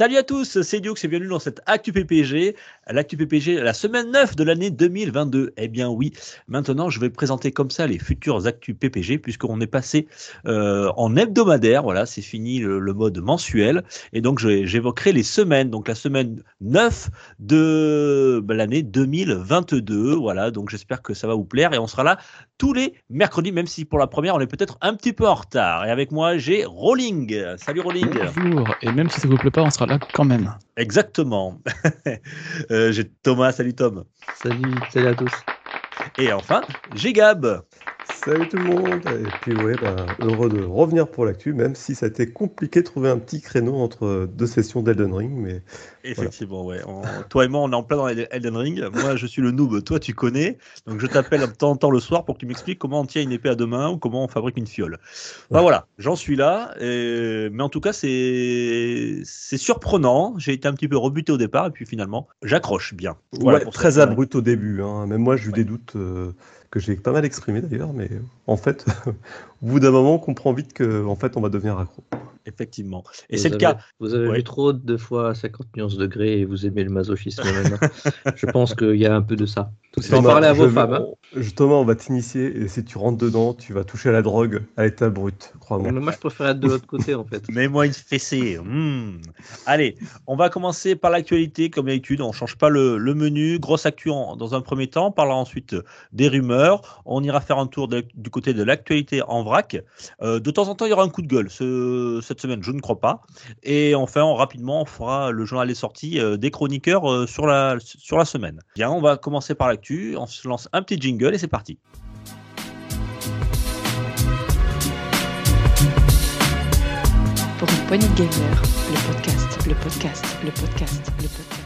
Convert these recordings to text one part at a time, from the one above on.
Salut à tous, c'est Dioux et bienvenue dans cette Actu PPG, l'Actu PPG, la semaine 9 de l'année 2022. Eh bien oui, maintenant je vais présenter comme ça les futurs Actu PPG puisqu'on est passé euh, en hebdomadaire, voilà, c'est fini le, mode mensuel et donc j'évoquerai les semaines, donc la semaine 9 de bah, l'année 2022, voilà, donc j'espère que ça va vous plaire et on sera là tous les mercredis, même si pour la première on est peut-être un petit peu en retard. Et avec moi j'ai Rolling. Salut Rolling. Bonjour, et même si ça vous plaît pas, on sera là quand même. Exactement. euh, j'ai Thomas, salut Tom. Salut, salut à tous. Et enfin, j'ai Gab. Salut tout le monde. Et puis ouais, bah, heureux de revenir pour l'actu, même si ça a été compliqué de trouver un petit créneau entre deux sessions d'Elden Ring. Mais Effectivement, voilà. ouais. On, toi et moi, on est en plein dans Elden Ring. Moi, je suis le noob, toi, tu connais. Donc, je t'appelle de temps en temps le soir pour que tu m'expliques comment on tient une épée à deux mains ou comment on fabrique une fiole. Ouais. Bah, voilà, j'en suis là. Et... Mais en tout cas, c'est surprenant. J'ai été un petit peu rebuté au départ et puis finalement, j'accroche bien. Voilà, ouais, très abrupt au début. Hein. Même moi, j'ai eu des doutes. Euh que j'ai pas mal exprimé d'ailleurs, mais en fait, au bout d'un moment, on comprend vite que en fait, on va devenir accro. Effectivement. Et c'est le cas. Vous avez ouais. vu trop de fois 50 nuances degrés et vous aimez le masochisme maintenant. Je pense qu'il y a un peu de ça. C'est en parler à vos je, femmes. Hein. Justement, on va t'initier et si tu rentres dedans, tu vas toucher à la drogue à l'état brut, crois-moi. Moi, je préfère être de l'autre côté en fait. Mets-moi une fessée. Mmh. Allez, on va commencer par l'actualité comme d'habitude. On change pas le, le menu. Grosse actu en, dans un premier temps. On parlera ensuite des rumeurs. On ira faire un tour de, du côté de l'actualité en Euh, de temps en temps, il y aura un coup de gueule. Ce, cette semaine, je ne crois pas. Et enfin, rapidement, on fera le journal des sorties euh, des chroniqueurs euh, sur, la, sur la semaine. Bien, on va commencer par l'actu. On se lance un petit jingle et c'est parti. Pour une poignée gamer, le podcast, le podcast, le podcast, le podcast.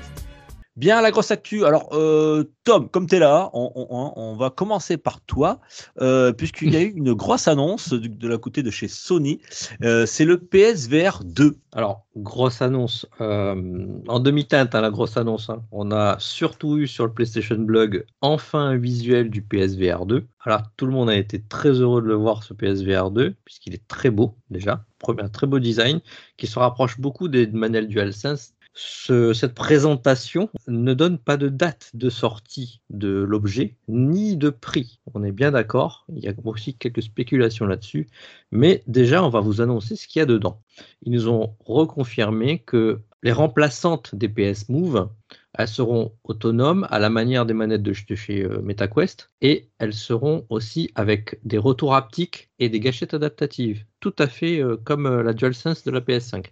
Bien, la grosse actu. Alors, euh, Tom, comme tu es là, on, on, on, va commencer par toi, euh, puisqu'il y a eu une grosse annonce de, de la côté de chez Sony. Euh, c'est le PSVR 2. Alors, grosse annonce. En demi-teinte, hein, la grosse annonce. Hein. On a surtout eu sur le PlayStation Blog enfin un visuel du PSVR 2. Alors, tout le monde a été très heureux de le voir, ce PSVR 2, puisqu'il est très beau déjà. Un très beau design qui se rapproche beaucoup des manuels DualSense ce, cette présentation ne donne pas de date de sortie de l'objet ni de prix. On est bien d'accord. Il y a aussi quelques spéculations là-dessus. Mais déjà, on va vous annoncer ce qu'il y a dedans. Ils nous ont reconfirmé que les remplaçantes des PS Move, elles seront autonomes à la manière des manettes de, chez euh, MetaQuest et elles seront aussi avec des retours haptiques et des gâchettes adaptatives, tout à fait euh, comme euh, la DualSense de la PS5.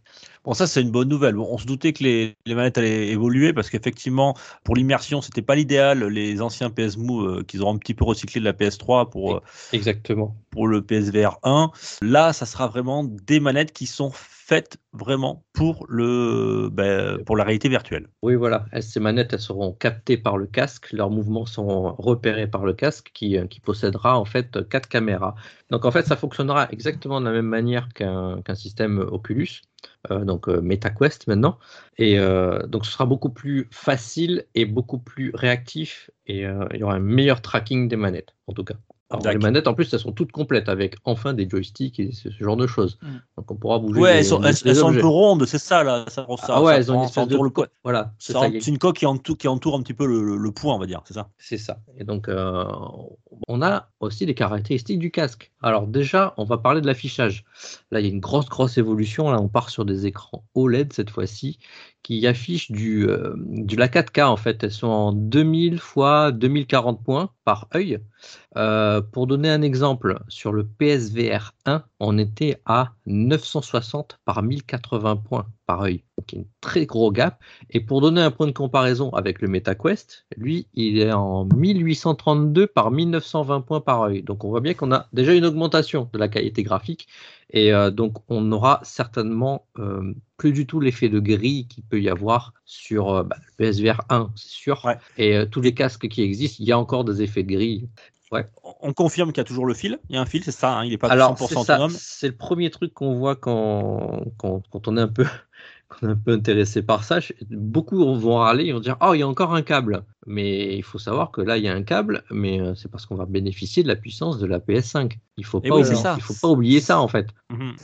Bon, ça c'est une bonne nouvelle. On se doutait que les, les, manettes allaient évoluer parce qu'effectivement, pour l'immersion, c'était pas l'idéal. Les anciens PS Move qu'ils auront un petit peu recyclé de la PS3 pour exactement pour le PSVR 1. Là, ça sera vraiment des manettes qui sont faites vraiment pour le ben, pour la réalité virtuelle. Oui, voilà. Ces manettes, elles seront captées par le casque. Leurs mouvements seront repérés par le casque qui, qui possédera en fait quatre caméras. Donc en fait, ça fonctionnera exactement de la même manière qu'un qu système Oculus. Euh, donc euh, MetaQuest maintenant. Et euh, donc ce sera beaucoup plus facile et beaucoup plus réactif et euh, il y aura un meilleur tracking des manettes en tout cas. Alors, les manettes, en plus, elles sont toutes complètes avec enfin des joysticks et ce, genre de choses. Mm. Donc, on pourra bouger. Ouais, les, elles, sont, elles, elles sont, un peu rondes, c'est ça, là. Ça, ça, ah ouais, elles ont une espèce de. Le... Voilà. C'est une coque qui entoure, qui entoure un petit peu le, le point, on va dire, c'est ça? C'est ça. Et donc, euh, on a aussi les caractéristiques du casque. Alors, déjà, on va parler de l'affichage. Là, il y a une grosse, grosse évolution. Là, on part sur des écrans OLED cette fois-ci qui affichent du, euh, la 4K en fait. Elles sont en 2000 fois 2040 points par œil. Euh, pour donner un exemple, sur le PSVR 1, on était à 960 par 1080 points par œil. Donc, un très gros gap. Et pour donner un point de comparaison avec le MetaQuest, lui, il est en 1832 par 1920 points par œil. Donc, on voit bien qu'on a déjà une augmentation de la qualité graphique. Et euh, donc, on n'aura certainement euh, plus du tout l'effet de gris qu'il peut y avoir sur euh, bah, le PSVR 1, c'est sûr. Ouais. Et euh, tous les casques qui existent, il y a encore des effets de gris. Ouais. On- On confirme qu'il y a toujours le fil. Il y a un fil, c'est ça. hein, il n'est pas Alors, 100% c'est ça, autonome. c'est le premier truc qu'on voit quand, quand, quand on est un peu, qu'on est un peu intéressé par ça. Beaucoup vont râler, ils vont dire Oh, il y a encore un câble. Mais il faut savoir que là, il y a un câble, mais euh, c'est parce qu'on va bénéficier de la puissance de la PS5. Il faut Et pas, oui, oublier, c'est ça. il faut pas oublier ça, en fait. Mhm.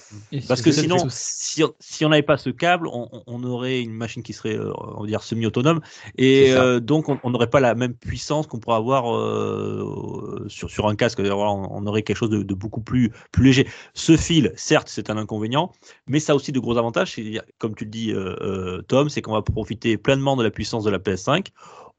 Parce que sinon, si, on- si on n'avait pas ce câble, on, aurait une machine qui serait, euh, on va dire, semi-autonome, et euh, donc on on n'aurait pas la même puissance qu'on pourrait avoir euh, sur, sur un casque. Voilà, on, on aurait quelque chose de, de beaucoup plus, plus léger. Ce fil, certes, c'est un inconvénient, mais ça a aussi de gros avantages. C'est-à-dire, Comme tu le dis, euh, Tom, c'est qu'on va profiter pleinement de la puissance de la PS5.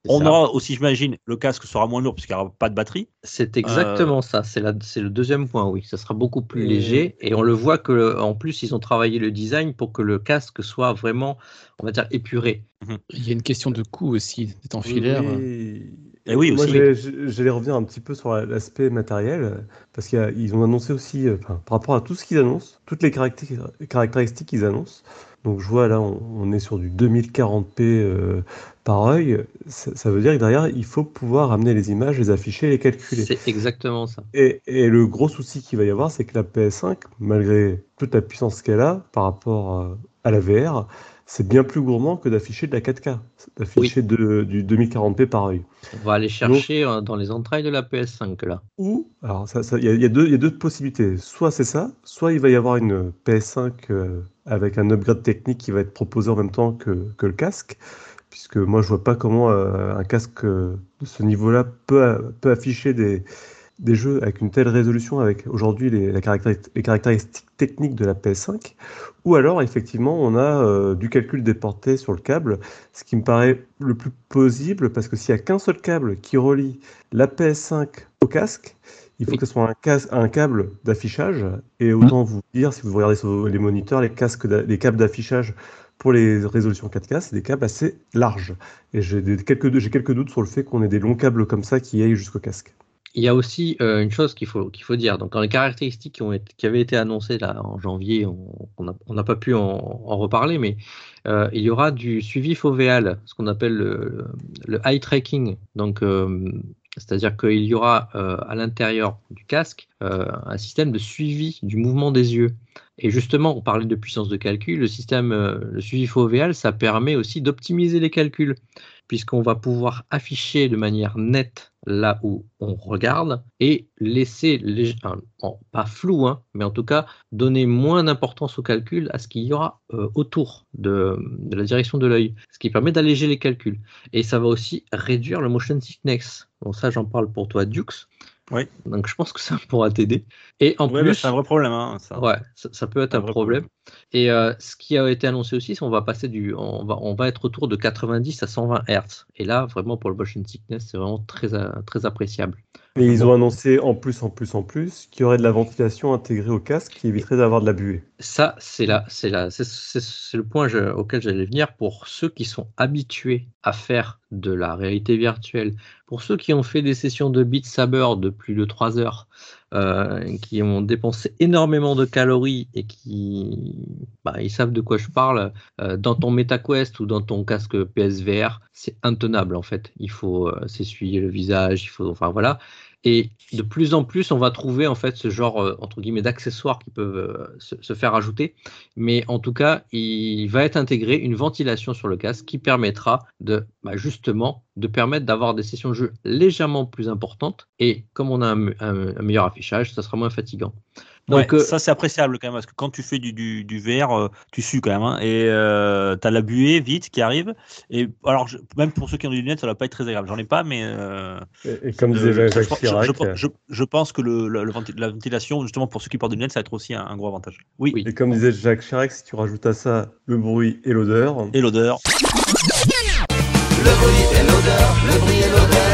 On ça. aura aussi, j'imagine, le casque sera moins lourd puisqu'il n'y aura pas de batterie. C'est exactement ça. C'est la- c'est le deuxième point, oui. Ça sera beaucoup plus Et- léger. Et on le voit que, le- en plus, ils ont travaillé le design pour que le casque soit vraiment, on va dire, épuré. Il y a une question de coût aussi, étant filaire. euh. Oui. Et oui, Moi, j'allais- j'allais revenir un petit peu sur l'aspect matériel, parce qu'ils ont annoncé aussi, euh, enfin, par rapport à tout ce qu'ils annoncent, toutes les caractéri- caractéristiques qu'ils annoncent. Donc, je vois là, on, on est sur du 2040p euh, par œil. Ça, ça veut dire que derrière, il faut pouvoir amener les images, les afficher, les calculer. C'est exactement ça. Et, et le gros souci qu'il va y avoir, c'est que la PS5, malgré toute la puissance qu'elle a par rapport à, à la VR, c'est bien plus gourmand que d'afficher de la 4K, d'afficher de- du 2040p par œil. On va aller chercher euh, dans les entrailles de la PS5, là. Ou, alors ça, ça- il y, a- y deux, il y a deux possibilités. Soit c'est ça, soit il va y avoir une PS5 euh, avec un upgrade technique qui va être proposé en même temps que, que le casque. Puisque moi, je vois pas comment euh, un casque euh, de ce niveau-là peut, peut afficher des, des jeux avec une telle résolution, avec aujourd'hui les, caractéristiques techniques de la PS5. Ou alors, effectivement, on a euh, du calcul déporté sur le câble, ce qui me paraît le plus plausible, parce que s'il n'y a qu'un seul câble qui relie la PS5 au casque, il faut Oui. que ce soit un, cas- un câble d'affichage. Et autant vous dire, si vous regardez sur les moniteurs, les, casques les câbles d'affichage pour les résolutions 4K, c'est des câbles assez larges. Et j'ai des- quelques, j'ai quelques doutes sur le fait qu'on ait des longs câbles comme ça qui aillent jusqu'au casque. Il y a aussi euh, une chose qu'il faut, faut dire. Donc, dans les caractéristiques qui, ont été, qui avaient été annoncées là, en janvier, on n'a pas pu en, reparler, mais euh, il y aura du suivi fovéal, ce qu'on appelle le, eye tracking. Donc, euh, c'est-à-dire qu'il y aura à l'intérieur du casque un système de suivi du mouvement des yeux. Et justement, on parlait de puissance de calcul. Le système, le suivi fovéal, ça permet aussi d'optimiser les calculs, puisqu'on va pouvoir afficher de manière nette là où on regarde et laisser, les, pas flou, hein, mais en tout cas donner moins d'importance au calcul à ce qu'il y aura euh, autour de, de la direction de l'œil, ce qui permet d'alléger les calculs. Et ça va aussi réduire le motion sickness. Bon, ça, j'en parle pour toi, Dux. Oui. Donc, je pense que ça pourra t'aider. Et en Ouais, bah, plus, c'est un vrai problème. hein, ça. Ouais, ça, ça peut être Un un problème. Et euh, ce qui a été annoncé aussi, c'est qu'on va passer du, on va, on va être autour de 90 à 120 Hz. Et là, vraiment pour le motion sickness, c'est vraiment très, euh, très appréciable. Et ils ont annoncé en plus, en plus, en plus, qu'il y aurait de la ventilation intégrée au casque qui éviterait d'avoir de la buée. Ça, c'est là, c'est là, c'est- le point je- auquel j'allais venir pour ceux qui sont habitués à faire de la réalité virtuelle, pour ceux qui ont fait des sessions de Beat Saber de plus de 3 heures, euh, qui ont dépensé énormément de calories et qui, bah, ils savent de quoi je parle. euh, dans ton MetaQuest ou dans ton casque PSVR, c'est intenable en fait. Il faut euh, s'essuyer le visage, il faut, enfin voilà. Et de plus en plus, on va trouver en fait ce genre euh, entre guillemets d'accessoires qui peuvent euh, se, faire ajouter. Mais en tout cas, il va être intégré une ventilation sur le casque qui permettra de bah, justement de permettre d'avoir des sessions de jeu légèrement plus importantes. Et comme on a un- un meilleur affichage, ça sera moins fatigant. Donc, Ouais, euh, ça c'est appréciable quand même parce que quand tu fais du, du, du VR, euh, tu sues quand même hein, et euh, t'as la buée vite qui arrive et alors je- même pour ceux qui ont des lunettes ça va pas être très agréable. J'en ai pas mais euh, Et, et comme disait Jacques je, je- Chirac, je- je- je pense que le, le- la ventilation justement pour ceux qui portent des lunettes ça va être aussi un, un gros avantage. Oui. Oui. et comme disait Jacques Chirac, si tu rajoutes à ça le bruit et l'odeur, Et l'odeur. Le bruit et l'odeur, le bruit et l'odeur,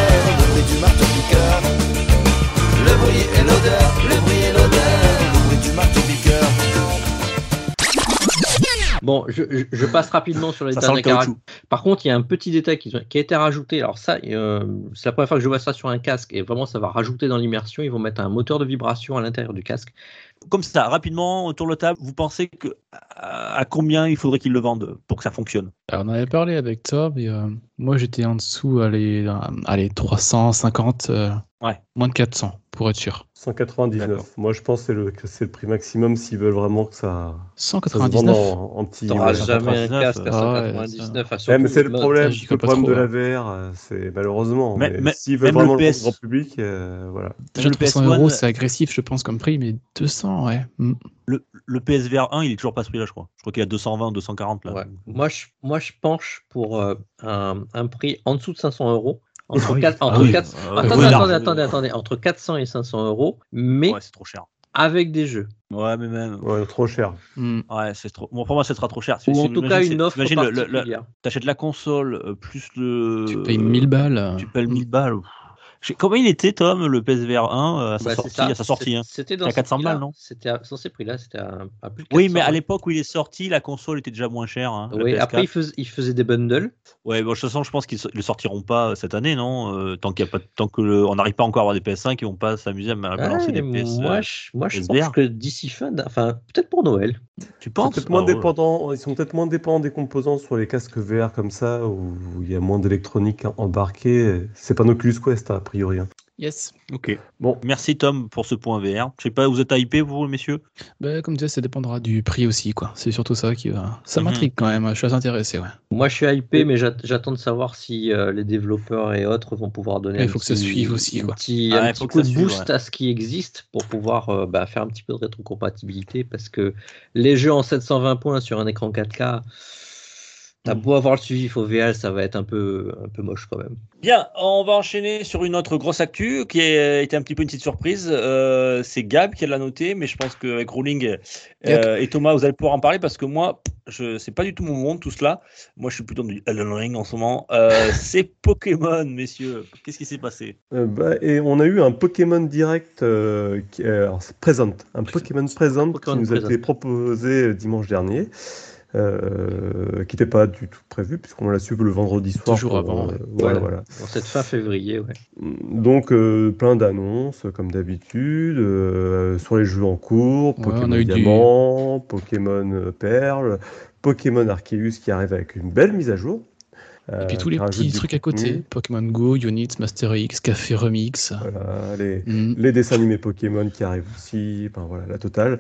Bon, je, passe rapidement sur les caractères. caoutchouc. Par contre, il y a un petit détail qui, qui a été rajouté. Alors ça, euh, c'est la première fois que je vois ça sur un casque et vraiment, ça va rajouter dans l'immersion. Ils vont mettre un moteur de vibration à l'intérieur du casque. Comme ça, rapidement, autour de la table, vous pensez que à à combien il faudrait qu'ils le vendent pour que ça fonctionne? Alors, on en avait parlé avec Tom et euh, moi j'étais en dessous, allez, euh, allez 350, euh, Ouais. moins de 400 pour être sûr. 199. D'accord. Moi, je pense que c'est le, prix maximum s'ils veulent vraiment que ça, ça se vende 199 en, en petit. T'auras jamais un 199, casque à ah ouais, 199. à Ouais, mais c'est le problème, le problème de la. VR, euh, c'est malheureusement. Mais- s'ils veulent même le vraiment le PS grand public, euh, voilà. Déjà le 300 PS1, euros, c'est agressif, je pense, comme prix, mais 200, ouais. Mm. Le, le PSVR 1, il est toujours pas ce prix-là, je crois. Je crois qu'il est à 220, 240 là. Ouais. Moi, je, moi, je penche pour euh, un, un prix en dessous de 500 euros. Entre, Ah oui. quatre- Ah entre oui. Ah ouais, attendez, oui, attendez, attendez, attendez, entre 400 et 500 euros, mais Ouais, c'est trop cher. avec des jeux. Ouais, mais même. Ouais, trop cher. Mm. Ouais, c'est trop. Bon, pour moi, ça sera trop cher. Ou en tout cas, une offre Imagine, t'achètes la console euh, plus le. Tu payes 1000 balles. euh, Tu payes 1000 balles. Comment il était, Tom, le PSVR 1 euh, à sa Bah, c'est sortie, ça. à sa sortie hein? C'était dans à ces 400 prix-là. balles, non? C'était à- sur ces prix-là, c'était à, à plus de Oui, 400, mais à l'époque où il est sorti, la console était déjà moins chère. hein, Oui, PS4. après, ils faisaient, ils faisaient des bundles. Ouais, bon, de toute façon, je pense qu'ils so- le sortiront pas euh, cette année, non Euh, Tant qu'il y a pas, tant que le- on n'arrive pas encore à avoir des PS5, ils vont pas s'amuser à balancer Ouais, des PS. moi, euh, je, moi, je pense que d'ici fin, enfin, peut-être pour Noël. Tu Ils sont penses? peut-être moins ouais. dépendants, ils sont peut-être moins dépendants des composants sur les casques VR comme ça, où il y a moins d'électronique embarquée. C'est pas un Oculus Quest, a priori. hein. Yes. Ok. Bon, Merci Tom pour ce point VR. Je sais pas, vous êtes hypé vous, messieurs? Bah, comme tu disais, ça dépendra du prix aussi, quoi. C'est surtout ça qui va. Ça Mhm. m'intrigue quand même, je suis intéressé, ouais. Moi, je suis hypé, mais j'at- j'attends de savoir si euh, les développeurs et autres vont pouvoir donner il un faut que ça petit- suive aussi, un quoi. petit, Ouais, un il petit coup de suive, boost à ce qui existe pour pouvoir euh, bah, faire un petit peu de rétrocompatibilité parce que les jeux en 720 points sur un écran 4K, t'as Mm. beau avoir le suivi VL, ça va être un peu, un peu moche quand même. Bien, on va enchaîner sur une autre grosse actu qui a été un petit peu une petite surprise. Euh, c'est Gab qui l'a noté, mais je pense qu'avec Rolling euh, et Thomas, vous allez pouvoir en parler parce que moi, je c'est pas du tout mon monde tout cela. Moi, je suis plutôt du Elden Ring en ce moment. Euh, c'est Pokémon, messieurs. Qu'est-ce qui s'est passé? Euh, bah, et on a eu un Pokémon direct euh, qui, euh, alors, c'est Present, un Pokémon Pokémon qui nous a été proposé euh, dimanche dernier, euh, qui n'était pas du tout prévu puisqu'on l'a su le vendredi soir. jours avant, euh, ouais. voilà. Dans cette fin février, ouais. Donc euh, plein d'annonces comme d'habitude euh, sur les jeux en cours, Ouais, Pokémon on a eu du- Diamant, Pokémon Perle, Pokémon Arceus qui arrive avec une belle mise à jour. Et puis tous les petits trucs à côté. Pokémon Go, Units, Master X, Café Remix. Voilà, les, Mm. les dessins animés Pokémon qui arrivent aussi, enfin voilà, la totale.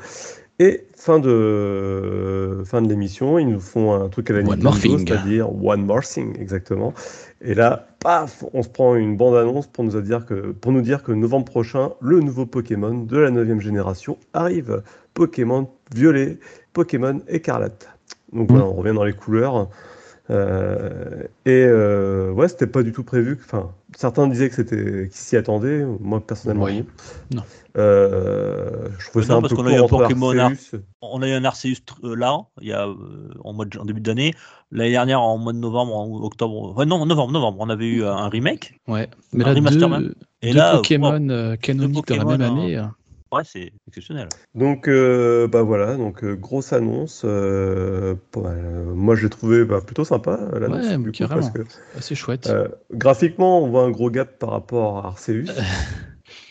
Et fin de, fin de l'émission, ils nous font un truc à la One Nintendo, more thing. c'est-à-dire One More Thing, exactement. Et là, paf, on se prend une bande-annonce pour nous dire que, pour nous dire que novembre prochain, le nouveau Pokémon de la 9 génération arrive. Pokémon Violet, Pokémon Écarlate. Donc voilà, on revient dans les couleurs. Euh, et euh, ouais, c'était pas du tout prévu. Enfin, certains disaient que c'était qu'ils s'y attendaient. Moi personnellement, oui. non. Euh, je trouvais ça un parce peu qu'on a eu un Pokémon hein. Arceus. On a eu un Arceus euh, là, il y a euh, en, mois de, en début d'année. L'année dernière, en mois de novembre, en octobre, Ouais, non, novembre, novembre, on avait eu un remake. Ouais, mais un là, deux. Et deux là, Pokémon oh, canoniques dans la même année. Hein. Hein c'est exceptionnel. Donc, euh, bah voilà, donc euh, grosse annonce. Euh, moi, j'ai trouvé bah, plutôt sympa euh, l'annonce. Ouais, parce que, c'est chouette. Graphiquement, on voit un gros gap par rapport à Arceus.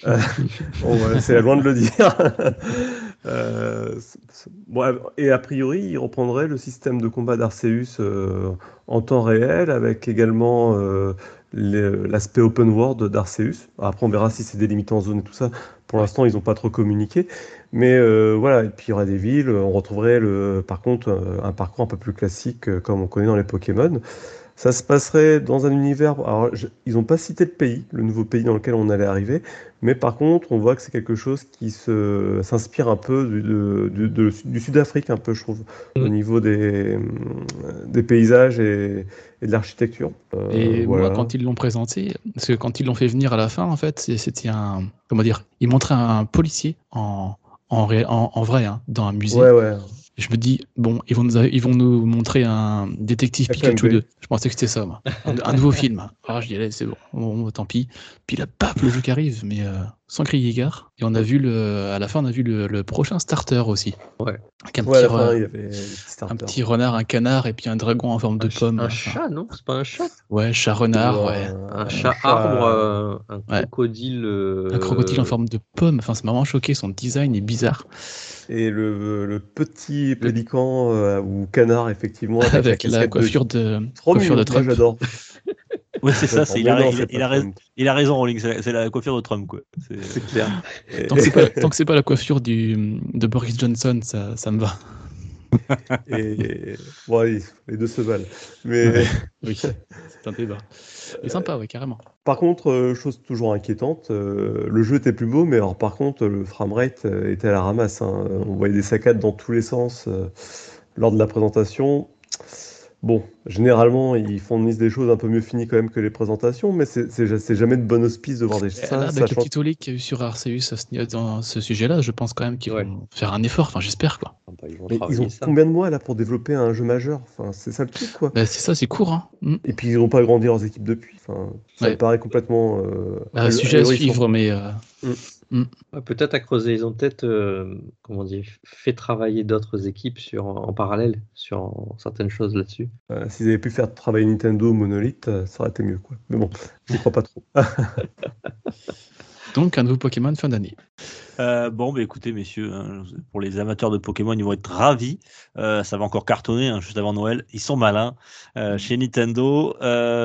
c'est loin de le dire. Bon, et a priori, il reprendrait le système de combat d'Arceus en temps réel, avec également l'aspect open world d'Arceus. Après, on verra si c'est délimité en zone et tout ça. Pour l'instant, ils n'ont pas trop communiqué. Mais euh, voilà, et puis il y aurait des villes. On retrouverait, le, par contre, euh, un parcours un peu plus classique, euh, comme on connaît dans les Pokémon. Ça se passerait dans un univers. Alors, je- ils n'ont pas cité de pays, le nouveau pays dans lequel on allait arriver, mais par contre, on voit que c'est quelque chose qui se s'inspire un peu du, de- du- de- du Sud-Afrique, un peu, je trouve, au Mm. niveau des, des paysages et, et de l'architecture. Euh, Et voilà. moi, quand ils l'ont présenté, parce que quand ils l'ont fait venir à la fin, en fait, c'était un. Comment dire Ils montraient un policier en, en, ré- en, en vrai, hein, dans un musée. Ouais, ouais. Je me dis, bon, ils vont nous, ils vont nous montrer un détective. Pikachu 2. Je pensais que c'était ça, moi. Un, un nouveau film. Ah, je dis, allez, c'est bon, bon, tant pis. Puis là, paf, le jeu qui arrive. Mais euh, sans crier gare. Et on a vu le, à la fin, on a vu le, le prochain starter aussi. Ouais. Avec un Ouais, petit, fin, il y avait un renard, un canard et puis un dragon en forme de Un ch- pomme. Un Enfin, chat, non? C'est pas un chat? Ouais, chat renard, Ou ouais. Un chat arbre, euh, un crocodile. euh, Un crocodile en forme de pomme. Enfin, c'est vraiment choqué. Son design est bizarre. Et le, le petit pélican euh, ou canard, effectivement, avec, Avec la, coiffure de, de... Trop coiffure mignon, de Trump. j'adore. Ouais, c'est ça, c'est, il, a, non, il- il a raison, Trump. il a raison, Rolling, c'est, c'est la coiffure de Trump, quoi. C'est- clair. Et- Tant que c'est pas, tant que c'est pas la coiffure du, de Boris Johnson, ça, ça me va. Et ouais, les deux se valent. Mais Ouais. Oui, c'est un débat. Mais sympa, oui, carrément. par contre, euh, chose toujours inquiétante, euh, le jeu était plus beau, mais alors par contre, le framerate euh, était à la ramasse. hein. On voyait des saccades dans tous les sens euh, lors de la présentation. Bon, généralement, ils fournissent des choses un peu mieux finies quand même que les présentations, mais c'est jamais de bon auspice de voir des là, avec le sachant- petit tollé qu'il y a eu sur Arceus dans ce sujet-là, je pense quand même qu'ils Ouais. vont faire un effort. Enfin, j'espère, quoi. Ah bah, ils vont Mais ils travailler ont ça. combien de mois là pour développer un jeu majeur? Enfin, c'est ça le truc, quoi. Bah, c'est ça, c'est court, hein. Mm. Et puis ils n'ont pas agrandi leurs équipes depuis. Enfin, ça Ouais. me paraît complètement. Euh, Bah, ahur- sujet à suivre, mais euh, Ouais, Peut-être à creuser. Ils ont peut-être, euh, comment dire, fait travailler d'autres équipes sur, en parallèle sur certaines choses là-dessus. Euh, S'ils avaient pu faire travailler Nintendo Monolith, euh, ça aurait été mieux, quoi. Mais bon, je crois pas trop. donc un nouveau Pokémon fin d'année. Euh, bon, bah, écoutez, messieurs, hein, pour les amateurs de Pokémon, ils vont être ravis. Euh, ça va encore cartonner hein, juste avant Noël. Ils sont malins euh, chez Nintendo.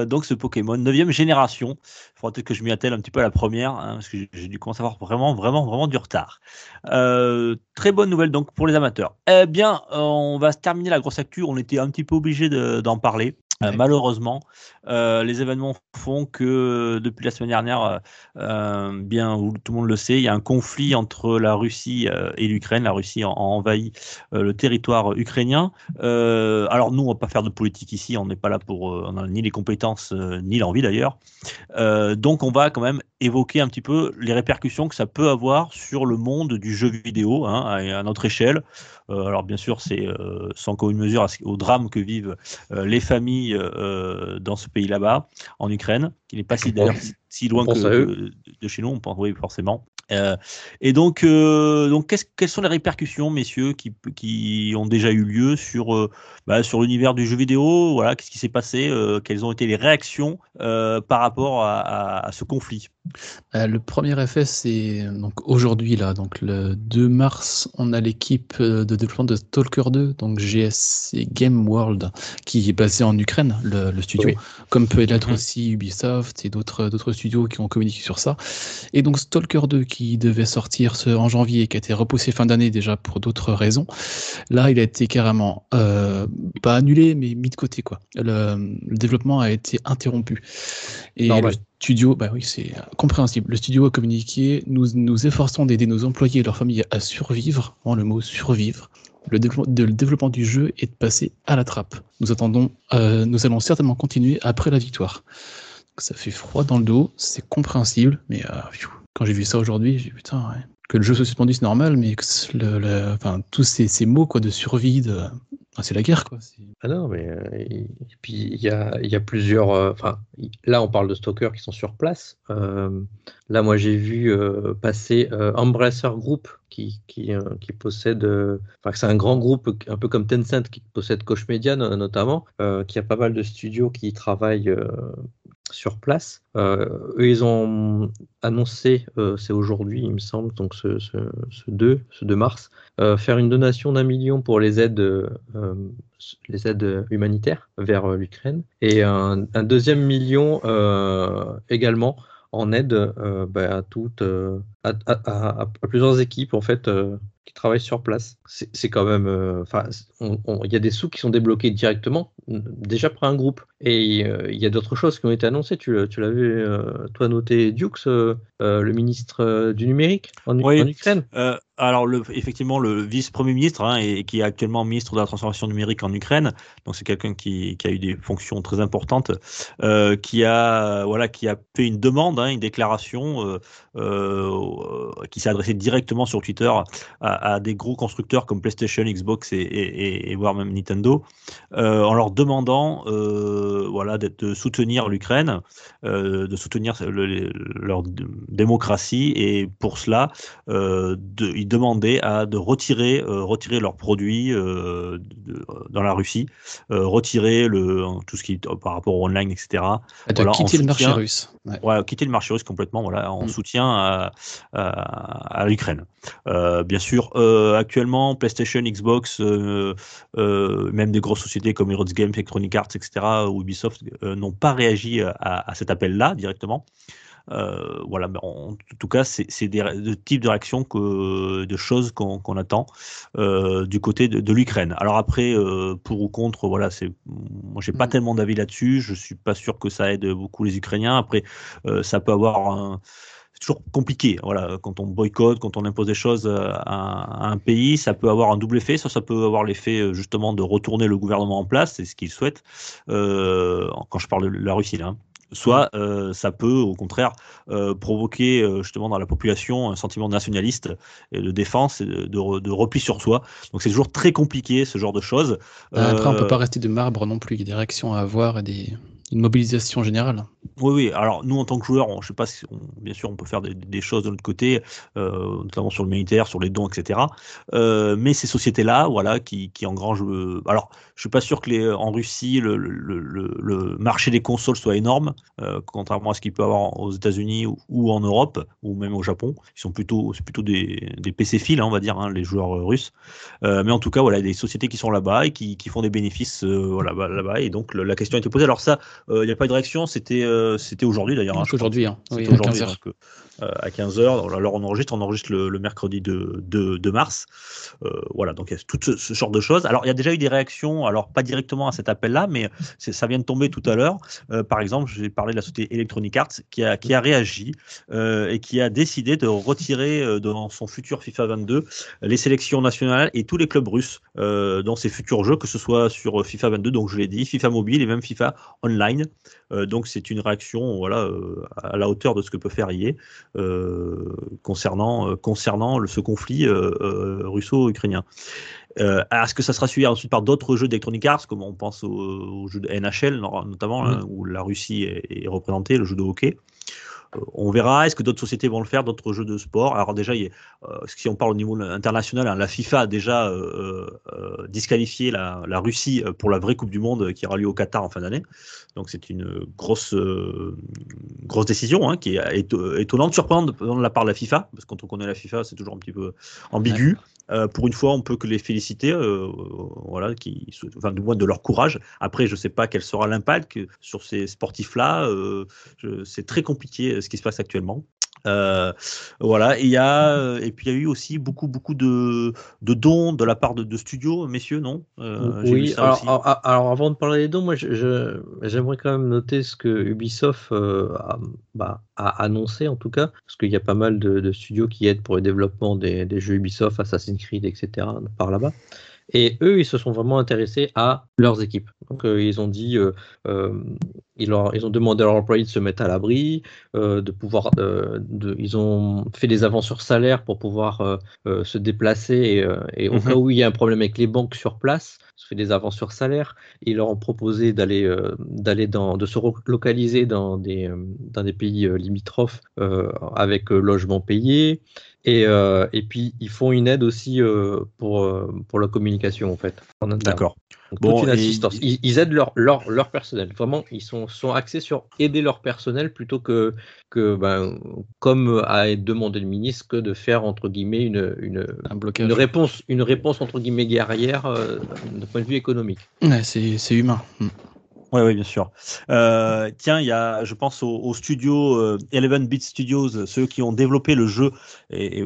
Donc, ce Pokémon, 9 génération. Il faudra peut-être que je m'y attelle un petit peu à la première, hein, parce que j'ai- dû commencer à avoir vraiment, vraiment, vraiment du retard. Très bonne nouvelle donc pour les amateurs. Eh bien, on va terminer la grosse actu. On était un petit peu obligé de- d'en parler. Euh, malheureusement, euh, les événements font que depuis la semaine dernière, euh, euh, bien tout le monde le sait, il y a un conflit entre la Russie euh, et l'Ukraine. La Russie a, envahi euh, le territoire ukrainien. Euh, alors nous, on va pas faire de politique ici. On n'est pas là pour, euh, on n'a ni les compétences euh, ni l'envie d'ailleurs. Euh, donc on va quand même évoquer un petit peu les répercussions que ça peut avoir sur le monde du jeu vidéo hein, à, à notre échelle. Euh, alors bien sûr, c'est euh, sans commune mesure au drame que vivent euh, les familles euh, dans ce pays là-bas, en Ukraine, qui n'est pas si, loin que de chez nous, on pense, oui, forcément. Euh, et donc, euh, donc qu'est-ce- quelles sont les répercussions, messieurs, qui, qui ont déjà eu lieu sur, euh, bah, sur l'univers du jeu vidéo? Voilà, qu'est-ce qui s'est passé euh, Quelles ont été les réactions euh, par rapport à, à- à ce conflit? Euh, le premier effet, c'est donc aujourd'hui là, donc le 2 mars, on a l'équipe de développement de Stalker 2, donc GSC Game World, qui est basée en Ukraine, le, le studio, Oui. comme peut l'être Mhm. aussi Ubisoft et d'autres d'autres studios qui ont communiqué sur ça. Et donc Stalker 2 qui devait sortir ce- en janvier, qui a été repoussé fin d'année déjà pour d'autres raisons. Là, il a été carrément euh, pas annulé, mais mis de côté quoi. Le, le développement a été interrompu. Et Normal. le studio, bah oui, c'est compréhensible. Le studio a communiqué, nous nous efforçons d'aider nos employés et leurs familles à survivre. Vraiment le mot survivre. Le développement, de- le développement du jeu est passé à la trappe. Nous attendons, euh, nous allons certainement continuer après la victoire. Donc, ça fait froid dans le dos, c'est compréhensible, mais euh, pfiou, quand j'ai vu ça aujourd'hui, j'ai putain, que le jeu soit suspendu c'est normal, mais que le, enfin, tous ces, ces mots quoi de survie, c'est la guerre quoi. Ah non, mais euh, puis il y a, y a plusieurs. euh, Enfin, là, on parle de stalkers qui sont sur place. Euh, là, moi, j'ai vu passer Embracer Group qui, qui, qui possède. Enfin, c'est un grand groupe, un peu comme Tencent, qui possède Koch Media no- notamment, qui a pas mal de studios qui travaillent. Sur place. Euh, ils ont annoncé, euh, c'est aujourd'hui, il me semble, donc ce, ce, ce 2, ce 2 mars, euh, faire une donation d'un million pour les aides, les aides humanitaires vers l'Ukraine et un, deuxième million également en aide bah, à toutes, à, à- à- à plusieurs équipes en fait euh, qui travaillent sur place. C'est quand même, euh, enfin, il y a des sous qui sont débloqués directement n- déjà par un groupe et euh, il y a d'autres choses qui ont été annoncées. Tu, l'as- tu l'avais toi noté, Dukes, le ministre du numérique en, Oui. en Ukraine. Alors, le, effectivement, le vice-premier ministre, hein, et, qui est actuellement ministre de la transformation numérique en Ukraine, donc c'est quelqu'un qui, qui a eu des fonctions très importantes, qui a voilà, qui a fait une demande, hein, une déclaration euh, qui s'est adressé directement sur Twitter à, à des gros constructeurs comme PlayStation, Xbox et, et, et- et voire même Nintendo, euh, en leur demandant euh, voilà, de soutenir l'Ukraine, de soutenir le- le- leur démocratie, et pour cela, de, ils demandaient à de retirer, retirer leurs produits de- dans la Russie, retirer le, tout ce qui est par rapport au online, etc. De Voilà, en quitter le marché russe. Ouais. Ouais, quitter le marché russe complètement, voilà, en Mm. soutien à, à, à l'Ukraine. Euh, bien sûr, euh, actuellement, PlayStation, Xbox, euh, euh, même des grosses sociétés comme Heroes Games, Electronic Arts, etc., ou Ubisoft, euh, n'ont pas réagi à, à cet appel-là directement. Euh, voilà, mais en tout cas, c'est des ré- de types de réactions que de choses qu'on attend euh, du côté de, de l'Ukraine. Alors après, euh, pour ou contre, voilà, c'est moi j'ai pas Mm. tellement d'avis là-dessus. Je suis pas sûr que ça aide beaucoup les Ukrainiens. Après, euh, ça peut avoir un toujours compliqué. Voilà, quand on boycotte, quand on impose des choses euh, à, un pays, ça peut avoir un double effet. Soit ça peut avoir l'effet euh, justement de retourner le gouvernement en place, c'est ce qu'ils souhaitent. Euh, quand je parle de la Russie là. hein. Soit euh, ça peut, au contraire, euh, provoquer euh, justement dans la population un sentiment nationaliste et de défense et de, de de repli sur soi. Donc c'est toujours très compliqué ce genre de choses. Après, on peut pas rester de marbre non plus. Il y a des réactions à avoir et des... une mobilisation générale. Oui, oui. Alors nous, en tant que joueurs, on, je sais pas si, bien sûr, on peut faire des, choses de notre côté, euh, notamment sur le militaire, sur les dons, etc. Euh, mais ces sociétés-là, voilà, qui, qui engrangent. euh, alors, je suis pas sûr que les, en Russie, le, marché des consoles soit énorme, contrairement à ce qu'il peut avoir aux États-Unis ou, en Europe ou même au Japon. Ils sont plutôt, c'est plutôt des, des PC files, hein, on va dire, hein, les joueurs russes. Mais en tout cas, voilà, des sociétés qui sont là-bas et qui, font des bénéfices, voilà, là-bas. Et donc la question a été posée. Alors ça, il n'y a pas eu de réaction. C'était, euh, c'était aujourd'hui d'ailleurs. hein, aujourd'hui, hein. Oui, C'était à aujourd'hui, 15h. donc, euh, à 15h. Alors on enregistre, on enregistre le, mercredi de, de, de mars. Euh, voilà, donc il y a tout ce, genre de choses. Alors il y a déjà eu des réactions, alors pas directement à cet appel-là, mais ça vient de tomber tout à l'heure. Euh, par exemple, j'ai parlé de la société Electronic Arts qui a, qui a réagi et qui a décidé de retirer dans son futur FIFA 22 les sélections nationales et tous les clubs russes dans ses futurs jeux, que ce soit sur FIFA 22, donc je l'ai dit, FIFA mobile et même FIFA online. Donc c'est une réaction voilà, à la hauteur de ce que peut faire euh, concernant, euh, concernant le- ce conflit euh, euh, russo-ukrainien. Euh, Est-ce que ça sera suivi ensuite par d'autres jeux d'Electronic Arts, comme on pense au, au jeu de NHL no- notamment, hein, où la Russie est, est représentée, le jeu de hockey? Euh, on verra. Est-ce que d'autres sociétés vont le faire, d'autres jeux de sport? Alors déjà, euh, si on parle au niveau international, hein, la FIFA a déjà euh, euh, disqualifié la, Russie euh, pour la vraie Coupe du Monde qui aura lieu au Qatar en fin d'année. Donc c'est une grosse, euh, grosse décision hein, qui est éto- étonnante, surprenante de, de la part de la FIFA, parce que quand on connaît la FIFA, c'est toujours un petit peu ambigu. Euh, pour une fois, on peut que les féliciter, euh, voilà, qui, enfin, du moins de leur courage. Après, je ne sais pas quel sera l'impact sur ces sportifs-là. euh, c'est très compliqué euh, ce qui se passe actuellement. Euh, voilà, et il y a, euh, et puis il y a eu aussi beaucoup, beaucoup de, de dons de la part de, de studios, messieurs, non? Euh, oui, alors, aussi. alors, alors, avant de parler des dons, moi j'aimerais quand même noter ce que Ubisoft euh, a, bah, a annoncé en tout cas, parce qu'il y a pas mal de, de studios qui aident pour le développement des, des jeux Ubisoft, Assassin's Creed, etc. par là-bas. Et eux, ils se sont vraiment intéressés à leurs équipes. Donc, euh, ils ont dit, euh, euh, ils, leur- ils ont demandé à leurs employés de se mettre à l'abri, de pouvoir, de, ils ont fait des avances sur salaire pour pouvoir se déplacer et, et au Mhm. cas où il y a un problème avec les banques sur place, se fait des avances sur salaire. Ils leur ont proposé d'aller, d'aller dans, de se relocaliser dans des, dans des pays limitrophes avec logement payé. Et, euh, et puis ils font une aide aussi euh, pour, euh, pour la communication en fait. en. D'accord. Donc, Bon, une et- assistance. Ils, ils aident leur, leur, leur personnel. Vraiment, ils sont, sont axés sur aider leur personnel plutôt que, que ben, comme a demandé le ministre, que de faire entre guillemets une, une, Un blocage. une réponse, une réponse entre guillemets guerrière euh, d'un point de vue économique. Ouais, c'est c'est humain. Oui, oui, bien sûr. Euh, tiens, il y a, je pense au, au studio euh, Eleven Beat Studios, ceux qui ont développé le jeu, et, et-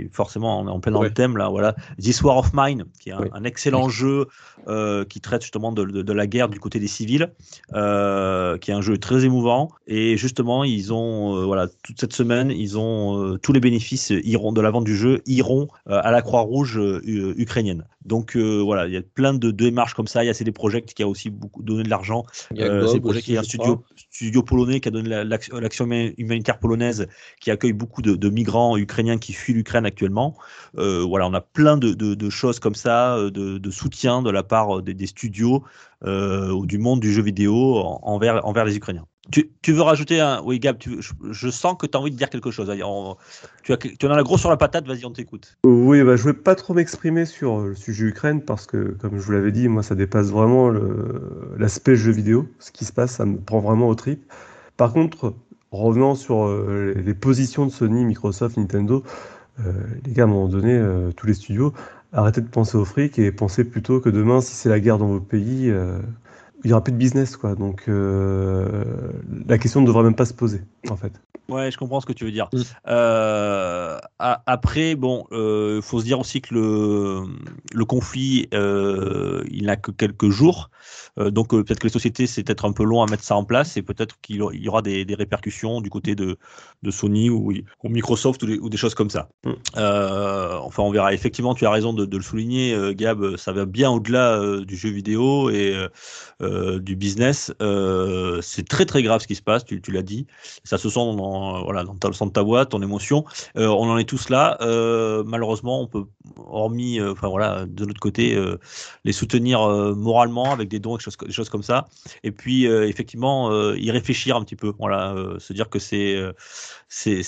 et forcément on est en plein dans Ouais. le thème là, voilà, This War of Mine, qui est un, excellent jeu euh, qui traite justement de, de- de la guerre du côté des civils, euh, qui est un jeu très émouvant. Et justement, ils ont, voilà, toute cette semaine, ils ont tous les bénéfices iront de la vente du jeu iront à la Croix-Rouge ukrainienne. Donc voilà, il y a plein de, de démarches comme ça. Il y a CD Projekt qui a aussi beaucoup donné de l'argent également. Il y a Euh, c'est est un studio, polonais qui a donné la- l'action l'action huma- humanitaire polonaise qui accueille beaucoup de, de migrants ukrainiens qui fuient l'Ukraine actuellement. Euh, voilà, on a plein de, de- de choses comme ça, euh, de, soutien de la part des, des studios euh, ou du monde du jeu vidéo en- envers, envers les Ukrainiens. Tu, veux rajouter un. Oui, Gab, je, sens que tu as envie de dire quelque chose. Tu, en as la grosse sur la patate, vas-y, on t'écoute. Oui, bah, je voulais pas trop m'exprimer sur euh, le sujet Ukraine parce que, comme je vous l'avais dit, moi, ça dépasse vraiment l'aspect jeu vidéo. Ce qui se passe, ça me prend vraiment au trip. Par contre, revenant sur euh, les positions de Sony, Microsoft, Nintendo, euh, les gars, à un moment donné, tous les studios, arrêtez de penser au fric et pensez plutôt que demain, si c'est la guerre dans vos pays, il n'y aura plus de business, quoi. Donc, euh, la question ne devrait même pas se poser, en fait. Ouais, je comprends ce que tu veux dire. Mm. Euh, a- après, bon, il faut se dire aussi que le, le conflit, euh, il n'a que quelques jours. Euh, donc euh, peut-être que les sociétés, c'est peut-être un peu long à mettre ça en place et peut-être qu'il y aura- y des, des répercussions du côté de, de Sony ou, ou Microsoft ou des, ou des choses comme ça. Mm. Euh, enfin, on verra. Effectivement, tu as raison de, de le souligner, euh, Gab, ça va bien au-delà euh, du jeu vidéo et euh, du business. Euh, c'est très très grave ce qui se passe, tu, l'as dit. Ça se sent dans, voilà, dans ta, de ta voix, ton émotion. Euh, on en est tous là. Malheureusement, on peut, hormis, enfin voilà, de notre côté, les soutenir moralement avec des dons, des choses, des choses comme ça. Et puis, effectivement, y réfléchir un petit peu. Voilà, se dire que c'est, c'est,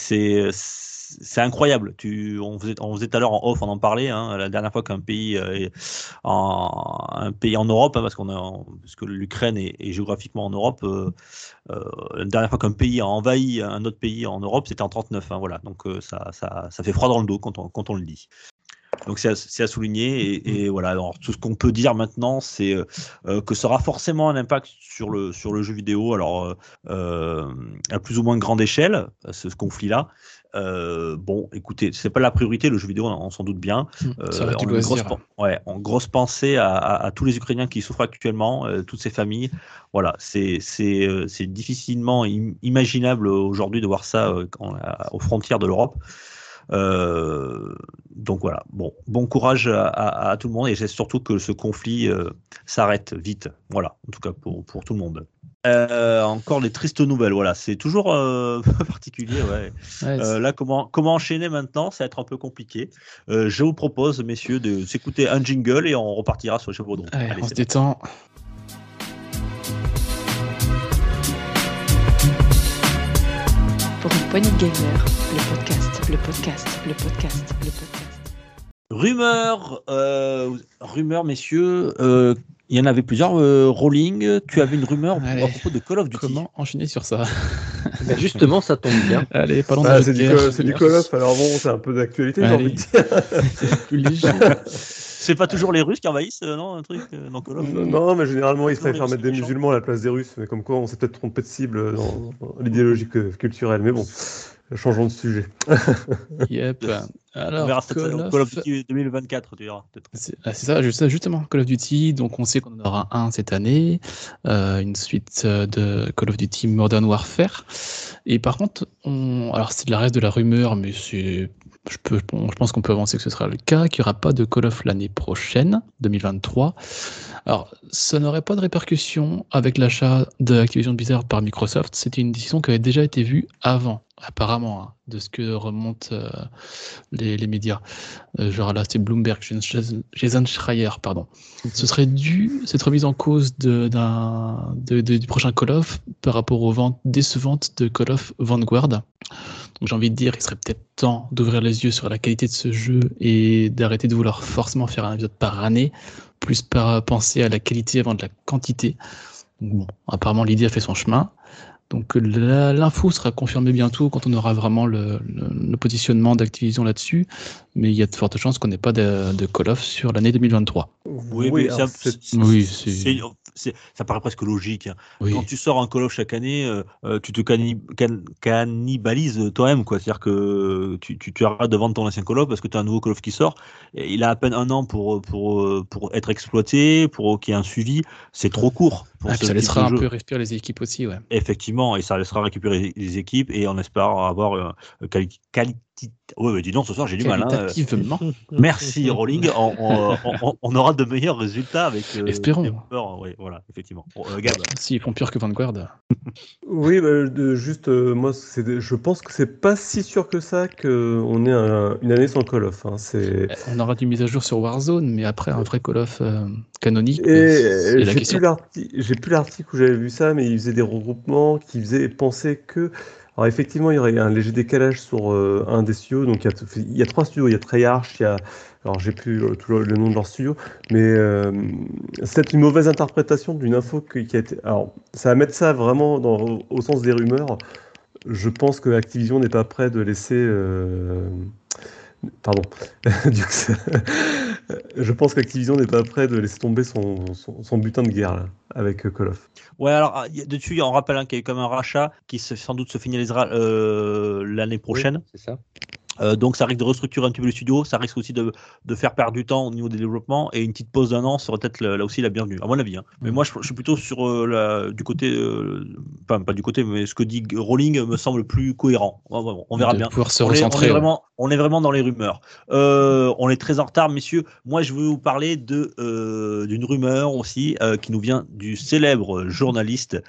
c'est, incroyable. Tu, on faisait, on faisait tout à l'heure en off, on en parlait. Hein, la dernière fois qu'un pays, euh, en, un pays en Europe, hein, parce qu'on a, parce que l'Ukraine est, est géographiquement en Europe. euh, euh, la dernière fois qu'un pays a envahi un autre pays en Europe, c'était en 39. hein, voilà, donc ça, ça, ça fait froid dans le dos quand on, quand on le dit. Donc c'est à, souligner et, et voilà. Alors, tout ce qu'on peut dire maintenant, c'est euh, que ça aura forcément un impact sur le sur le jeu vidéo. Alors euh, à plus ou moins grande échelle, ce, ce conflit-là. Euh, bon, écoutez, c'est pas la priorité le jeu vidéo, on, on s'en doute bien. Euh, Ça du on a une grosse, ouais, en grosse pensée à, à- à tous les Ukrainiens qui souffrent actuellement, euh, toutes ces familles. Voilà, c'est euh, difficilement im- imaginable aujourd'hui de voir ça euh, quand- à- aux frontières de l'Europe. Euh, donc voilà, bon, bon courage à, tout le monde et j'espère surtout que ce conflit euh, s'arrête vite. Voilà, en tout cas pour, pour tout le monde. Euh, encore les tristes nouvelles, voilà, c'est toujours euh, particulier, ouais. Ouais, Euh, là, comment, comment enchaîner maintenant? Ça va être un peu compliqué. Euh, je vous propose, messieurs, de s'écouter un jingle et on repartira sur le chapeau Allez, Allez, on se détend. Pour une poignée de le podcast, le podcast, le podcast, le podcast. Rumeur, euh, rumeur, messieurs. Euh, il y en avait plusieurs. euh, Rolling, tu avais une rumeur Allez. à propos de Call of Duty. Comment enchaîner sur ça? Ben, justement, ça tombe bien. Allez, parlons Bah, de c'est du. Call- c'est du Call of, alors bon, c'est un peu d'actualité, j'ai Allez. envie de dire. C'est pas toujours les Russes qui envahissent, euh, non, un truc euh, dans Call of? Non, mais généralement, ils Toujours préfèrent mettre des méchants. musulmans à la place des Russes, mais comme quoi on s'est peut-être trompé de cible dans, dans l'idéologie que- culturelle. Mais bon, changeons de sujet. Yep. On Alors, verra cette- Call of- Call of Duty 2024, tu verras. peut-être. C'est ah, c'est ça, juste- justement, Call of Duty. Donc, on sait qu'on en aura un cette année, euh, une suite euh, de Call of Duty Modern Warfare. Et par contre, on, alors c'est de la reste de la rumeur, mais je peux, bon, je pense qu'on peut avancer que ce sera le cas, qu'il n'y aura pas de Call of l'année prochaine, 2023. Alors, ça n'aurait pas de répercussions avec l'achat de Activision Blizzard par Microsoft. C'était une décision qui avait déjà été vue avant, apparemment, hein, de ce que remontent euh, les, les médias. Euh, genre là, c'est Bloomberg, Jason Schreier, pardon. Ce serait dû, cette remise en cause de, d'un, de- de- du prochain Call of par rapport aux ventes décevantes de Call of Vanguard. Donc j'ai envie de dire, il serait peut-être temps d'ouvrir les yeux sur la qualité de ce jeu et d'arrêter de vouloir forcément faire un épisode par année, plus par penser à la qualité avant de la quantité. Donc bon, apparemment l'idée a fait son chemin. Donc la- l'info sera confirmée bientôt quand on aura vraiment le, le- le positionnement d'Activision là-dessus, mais il y a de fortes chances qu'on n'ait pas de, de Call of sur l'année 2023. Oui, mais Oui, c'est. c'est- ça paraît presque logique. hein. Oui. Quand tu sors un Call of chaque année, euh, euh, tu te cani- can- cannibalises toi-même. quoi. C'est-à-dire que tu, tu, tu arrêtes de vendre ton ancien Call of parce que tu as un nouveau Call of qui sort. Et il a à peine un an pour, pour, pour être exploité, pour qu'il y ait un suivi. C'est trop court. Pour Ah, ça laissera un jeu. peu respirer les équipes aussi, ouais. Effectivement, et ça laissera récupérer les équipes et on espère avoir euh, quali- quali- Ouais, mais dis donc, ce soir j'ai du mal. hein. Qualitativement. Merci Rolling, on, on- on- on aura de meilleurs résultats avec. euh, Espérons. oui, voilà, effectivement. Bon, euh, Gab. S'ils font pire que Vanguard. Oui, bah, de- juste, euh, moi, je pense que c'est pas si sûr que ça qu'on ait un- une année sans Call of. hein. C'est... On aura du mise à jour sur Warzone, mais après un vrai Call of euh, canonique, Et euh, euh, la j'ai l'arti- j'ai plus l'article où j'avais vu ça, mais il faisait des regroupements qui faisaient penser que. Alors effectivement, il y aurait un léger décalage sur euh, un des studios. Donc il y, a, trois studios. Il y a Treyarch, il y a. Alors j'ai plus le, tout le, nom de leur studio, mais euh, c'est une mauvaise interprétation d'une info qui, a été. Alors ça va mettre ça vraiment dans, au sens des rumeurs. Je pense que Activision n'est pas prêt de laisser. Pardon. Je pense qu'Activision n'est pas prêt de laisser tomber son, son, son butin de guerre là, avec euh, Call of. Ouais, alors ah, y a- dessus, on rappelle hein, qu'il y a eu comme un rachat qui se- sans doute se finalisera euh, l'année prochaine. C'est ça. Euh, donc ça risque de restructurer un petit peu le studio, ça risque aussi de, de faire perdre du temps au niveau des développements et une petite pause d'un an serait peut-être là aussi la bienvenue, à mon avis. hein. Mais Mhm. moi je, je suis plutôt sur euh, la, du côté, euh, enfin pas du côté, mais ce que dit Rowling me semble plus cohérent. On verra de bien. pouvoir se On est, on est vraiment, on est vraiment dans les rumeurs. Euh, on est très en retard, messieurs. Moi, je veux vous parler de d'une rumeur aussi qui nous vient du célèbre journaliste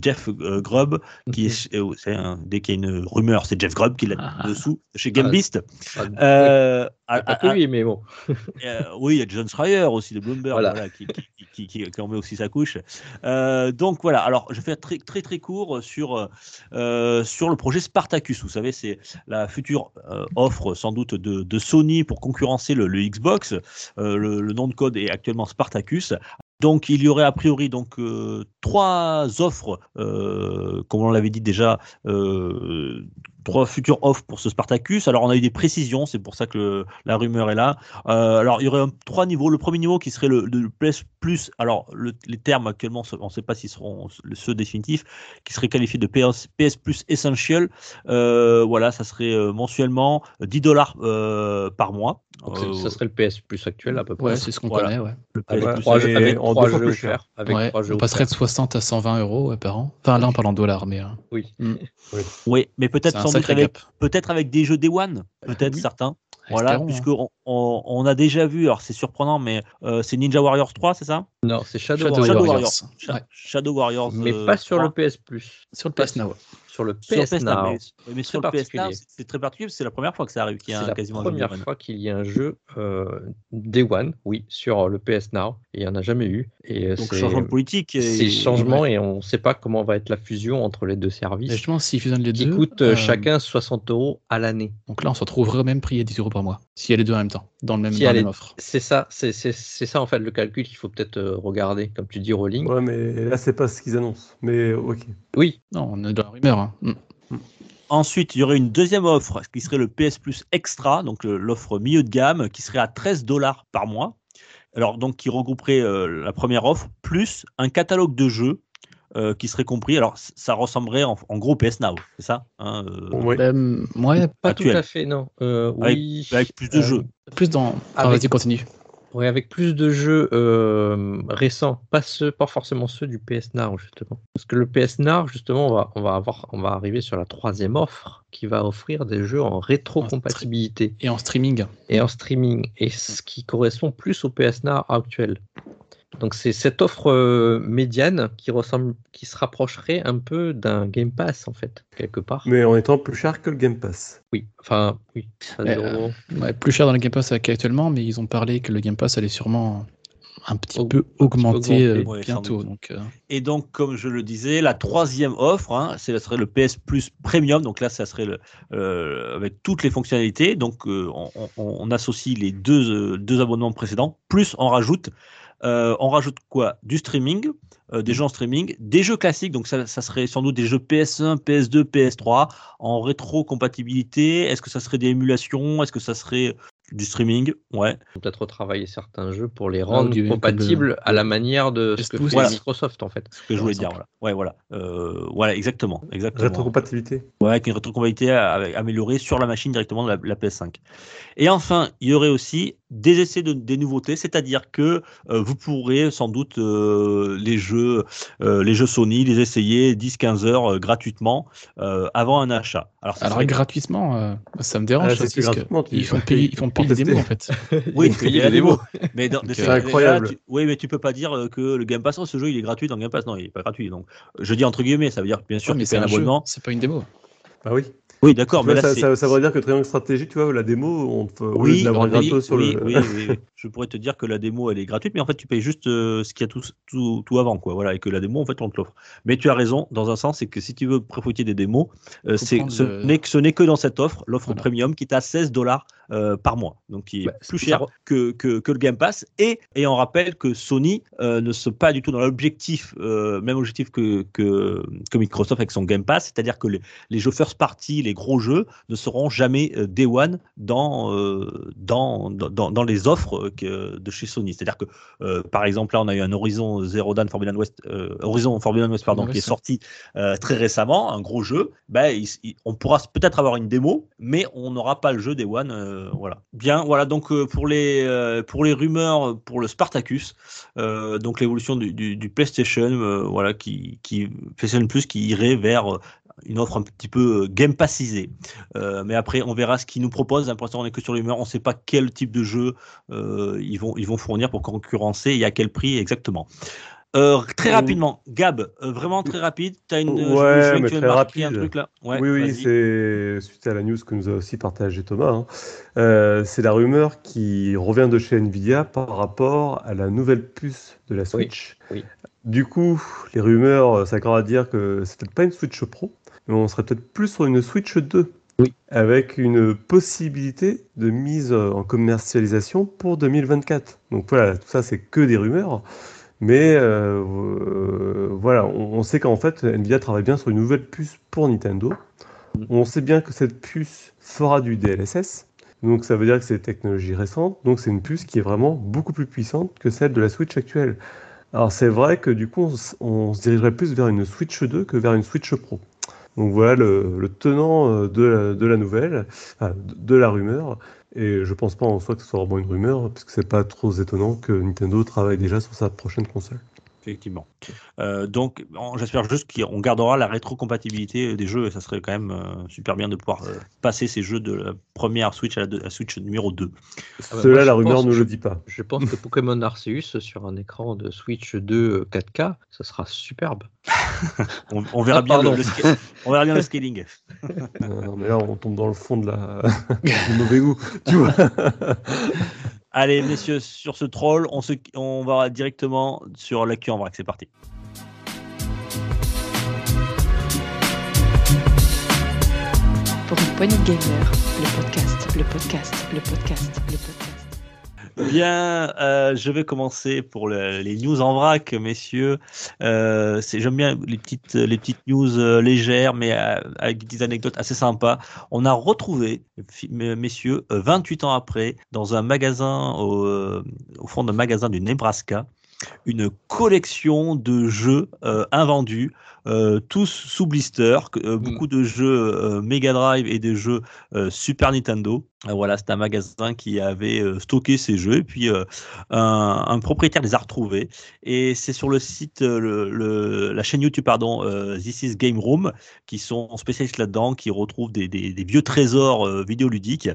Jeff Grubb, qui est, c'est un- dès qu'il y a une rumeur, c'est Jeff Grubb qui l'a Ah. dessous chez GameBeast. Ah, Euh, pas lui, mais bon. euh, oui, il y a John Schreier aussi de Bloomberg Voilà. voilà, qui, qui, qui, qui- qui en met aussi sa couche. Euh, donc voilà, alors je vais faire très très, très court sur, sur le projet Spartacus. Vous savez, c'est la future offre sans doute de, de Sony pour concurrencer le, le Xbox. Le, le nom de code est actuellement Spartacus. Donc il y aurait a priori donc euh, trois offres, euh, comme on l'avait dit déjà, euh, trois futures offres pour ce Spartacus. Alors on a eu des précisions, c'est pour ça que le- la rumeur est là. Euh, alors, il y aurait un- trois niveaux. Le premier niveau qui serait le, le PS Plus. Alors, le- les termes actuellement, on ne sait pas s'ils seront ceux définitifs, qui serait qualifié de PS, PS Plus Essential. Euh, voilà, ça serait euh, mensuellement 10 dollars euh, par mois. Donc, Euh, ça serait le PS Plus actuel à peu près. Ouais, c'est ce qu'on Voilà. connaît, ouais. le PS trois, jeux- avec trois jeux plus cher. offerts. Avec Ouais, trois jeux on passerait de offerts. 60 à 120 euros ouais, par an. Enfin, là, on parle en dollars, mais euh, Oui. Oui, mais peut-être peut-être avec des jeux Day One, peut-être Oui. certains. Voilà, Espérons, hein. puisque on, on- on a déjà vu, alors c'est surprenant, mais euh, c'est Ninja Warriors 3, c'est ça? Non, c'est Shadow, Shadow Warrior. Shadow Warriors. Warriors. Sha- Ouais. Shadow Warriors. Mais euh, pas sur 3. le PS Plus. Sur le PS Now. Sur le Sur PS Now, Now. mais, sur le PS Now, c'est- très particulier, parce que c'est la première fois que ça arrive qu'il y a C'est un- la première fois qu'il y a un jeu euh, Day One, oui, sur le PS Now. Et il n'y en a jamais eu. Et euh, Donc c'est changement de politique. et- c'est changement et on ne sait pas comment va être la fusion entre les deux services justement, s'ils fusionnent les qui deux, coûtent euh, euh, chacun 60 euros à l'année. donc là, on se retrouverait au même prix à 10 euros par mois. S'il y a les deux en même temps, dans le même, Si dans la elle même est- offre. C'est ça, c'est c'est- c'est ça en fait le calcul qu'il faut peut-être euh, regarder, comme tu dis, Rolling. Ouais, mais là, c'est pas ce qu'ils annoncent. Mais ok. Oui, Non, on est dans la rumeur. hein. Mm. Ensuite, il y aurait une deuxième offre qui serait le PS Plus Extra, donc l'offre milieu de gamme, qui serait à 13 dollars par mois. Alors, donc, qui regrouperait euh, la première offre, plus un catalogue de jeux euh, qui serait compris. Alors, ça ressemblerait en, en gros PS Now, c'est ça hein, euh, Oui. Ben, ouais, pas Actuel. tout à fait, non. Euh, Avec- oui, Avec plus de euh, jeux. plus dans. Ah, Avec- vas-y, continue. Ouais, avec plus de jeux euh, récents, pas ceux, pas forcément ceux du PS Now justement. Parce que le PS Now justement, on va, on va avoir, on va arriver sur la troisième offre qui va offrir des jeux en rétrocompatibilité Et en streaming. et en streaming, et ce qui correspond plus au PS Now actuel. Donc c'est cette offre euh, médiane qui ressemble, qui se rapprocherait un peu d'un Game Pass en fait, quelque part. Mais en étant plus cher que le Game Pass. Oui, enfin oui. Mais, euh, Ouais, plus cher dans le Game Pass qu'actuellement, mais ils ont parlé que le Game Pass allait sûrement un petit Aug- peu augmenter euh, augmenter. Ouais, sans bientôt. Donc, euh, Et donc, comme je le disais, la troisième offre, hein, c'est- ça serait le PS Plus Premium. Donc là, ça serait le, euh, avec toutes les fonctionnalités. Donc, euh, on, on- on associe les deux, euh, deux abonnements précédents, plus on rajoute, euh, on rajoute quoi? Du streaming, euh, des jeux en streaming, des jeux classiques. Donc ça, ça serait sans doute des jeux PS1, PS2, PS3 en rétro-compatibilité. Est-ce que ça serait des émulations? Est-ce que ça serait du streaming, ouais. Peut-être retravailler certains jeux pour les rendre du- compatibles à la manière de ce que PS2, fait voilà. Microsoft en fait. Ce que je voulais dire, voilà. Ouais, voilà. Euh, voilà, exactement. exactement. Rétrocompatibilité. Ouais, avec une rétrocompatibilité améliorée sur la machine directement de la, la PS5. Et enfin, il y aurait aussi des essais de des nouveautés, c'est-à-dire que euh, vous pourrez sans doute euh, les jeux euh, les jeux Sony les essayer 10-15 heures euh, gratuitement euh, avant un achat. Alors, ça Alors serait- gratuitement, euh, ça me dérange Ah, parce que ils font payer, ils font pour démos en fait. oui, tu les la démo. démos. Mais dans, C'est ces incroyable. tu- oui, mais tu peux pas dire euh, que le Game Pass, oh, ce jeu il est gratuit dans le Game Pass. Non, il est pas gratuit. Donc, je dis entre guillemets, ça veut dire que bien sûr Ouais, mais c'est un un jeu, abonnement. c'est pas une démo. Bah oui. Oui, d'accord, mais vois, là ça, c'est ça, ça voudrait dire que Triangle Stratégie, tu vois, la démo, on te, au lieu Oui, de l'avoir oui, gratos sur oui, le. oui, oui, oui. je pourrais te dire que la démo elle est gratuite, mais en fait tu payes juste euh, ce qu'il y a tout, tout, tout avant, quoi. Voilà, et que la démo en fait on te l'offre. Mais tu as raison dans un sens, c'est que si tu veux profiter des démos, euh, c'est ce le- n'est que ce n'est que dans cette offre, l'offre Voilà. premium qui est à 16 dollars euh, par mois, donc qui est plus cher que, que, que le Game Pass. Et, et on rappelle que Sony euh, ne se pas du tout dans l'objectif, euh, même objectif que, que, que Microsoft avec son Game Pass, c'est-à-dire que les, les jeux first party, les gros jeux, ne seront jamais euh, day one dans, dans, dans, dans les offres que, de chez Sony. C'est-à-dire que, par exemple, là, on a eu un Horizon Zero Dawn Forbidden West, Horizon Forbidden West, pardon, qui est sorti très récemment, un gros jeu. Ben, il- il- on pourra peut-être avoir une démo, mais on n'aura pas le jeu day one. Euh, voilà. Bien, voilà. Donc euh, pour les euh, pour les rumeurs pour le Spartacus, donc l'évolution du, PlayStation, voilà, qui qui Plus qui irait vers une offre un petit peu game passisée. Mais après, on verra ce qu'ils nous proposent. Pour l'instant, on est que sur les rumeurs. On ne sait pas quel type de jeu ils, vont, ils vont fournir pour concurrencer et à quel prix exactement. Euh, très rapidement, Gab, euh, vraiment très rapide. Tu as une. Ouais, je mais très un truc là. Ouais, oui, oui, c'est suite à la news que nous a aussi partagé Thomas. hein. Euh, c'est la rumeur qui revient de chez Nvidia par rapport à la nouvelle puce de la Switch. oui. Du coup, les rumeurs s'accordent à dire que c'est peut-être pas une Switch Pro, mais on serait peut-être plus sur une Switch 2. Oui. Avec une possibilité de mise en commercialisation pour 2024. Donc voilà, tout ça c'est que des rumeurs. Mais euh, euh, voilà, on, on sait qu'en fait, Nvidia travaille bien sur une nouvelle puce pour Nintendo. On sait bien que cette puce fera du DLSS. Donc ça veut dire que c'est une technologie récente. Donc c'est une puce qui est vraiment beaucoup plus puissante que celle de la Switch actuelle. Alors c'est vrai que du coup, on, on se dirigerait plus vers une Switch 2 que vers une Switch Pro. Donc voilà le, le tenant euh, de la, de la nouvelle, de la rumeur. Et je pense pas en soi que ce soit vraiment une rumeur, puisque c'est pas trop étonnant que Nintendo travaille déjà sur sa prochaine console. Effectivement. Euh, donc, on- j'espère juste qu'on gardera la rétrocompatibilité des jeux et ça serait quand même euh, super bien de pouvoir euh, passer ces jeux de la première Switch à la, deux- à la Switch numéro 2. Ah bah, Cela, moi, la rumeur ne le dit pas. Je pense que Pokémon Arceus sur un écran de Switch 2 4K, ça sera superbe. On, on verra Ah, bien le, le sca- on verra bien le scaling. Non, mais là, on tombe dans le fond de la du mauvais goût. Tu vois Allez, messieurs, sur ce troll, on, se, on va directement sur l'actu en vrac. C'est parti. Pour une poignée de gamers, le podcast, le podcast, le podcast, le podcast. Bien, euh, je vais commencer pour le- les news en vrac, messieurs. Euh, J'aime bien les petites, les petites news euh, légères, mais avec des anecdotes assez sympas. On a retrouvé, messieurs, euh, 28 ans après, dans un magasin, au, au fond d'un magasin du Nebraska, une collection de jeux euh, invendus, euh, tous sous blister, euh, beaucoup de jeux Mega Drive et des jeux Super Nintendo. Euh, voilà, c'est un magasin qui avait euh, stocké ces jeux et puis euh, un, propriétaire les a retrouvés et c'est sur le site, la chaîne YouTube pardon, This is Game Room qui sont spécialistes là-dedans, qui retrouvent des, vieux trésors vidéoludiques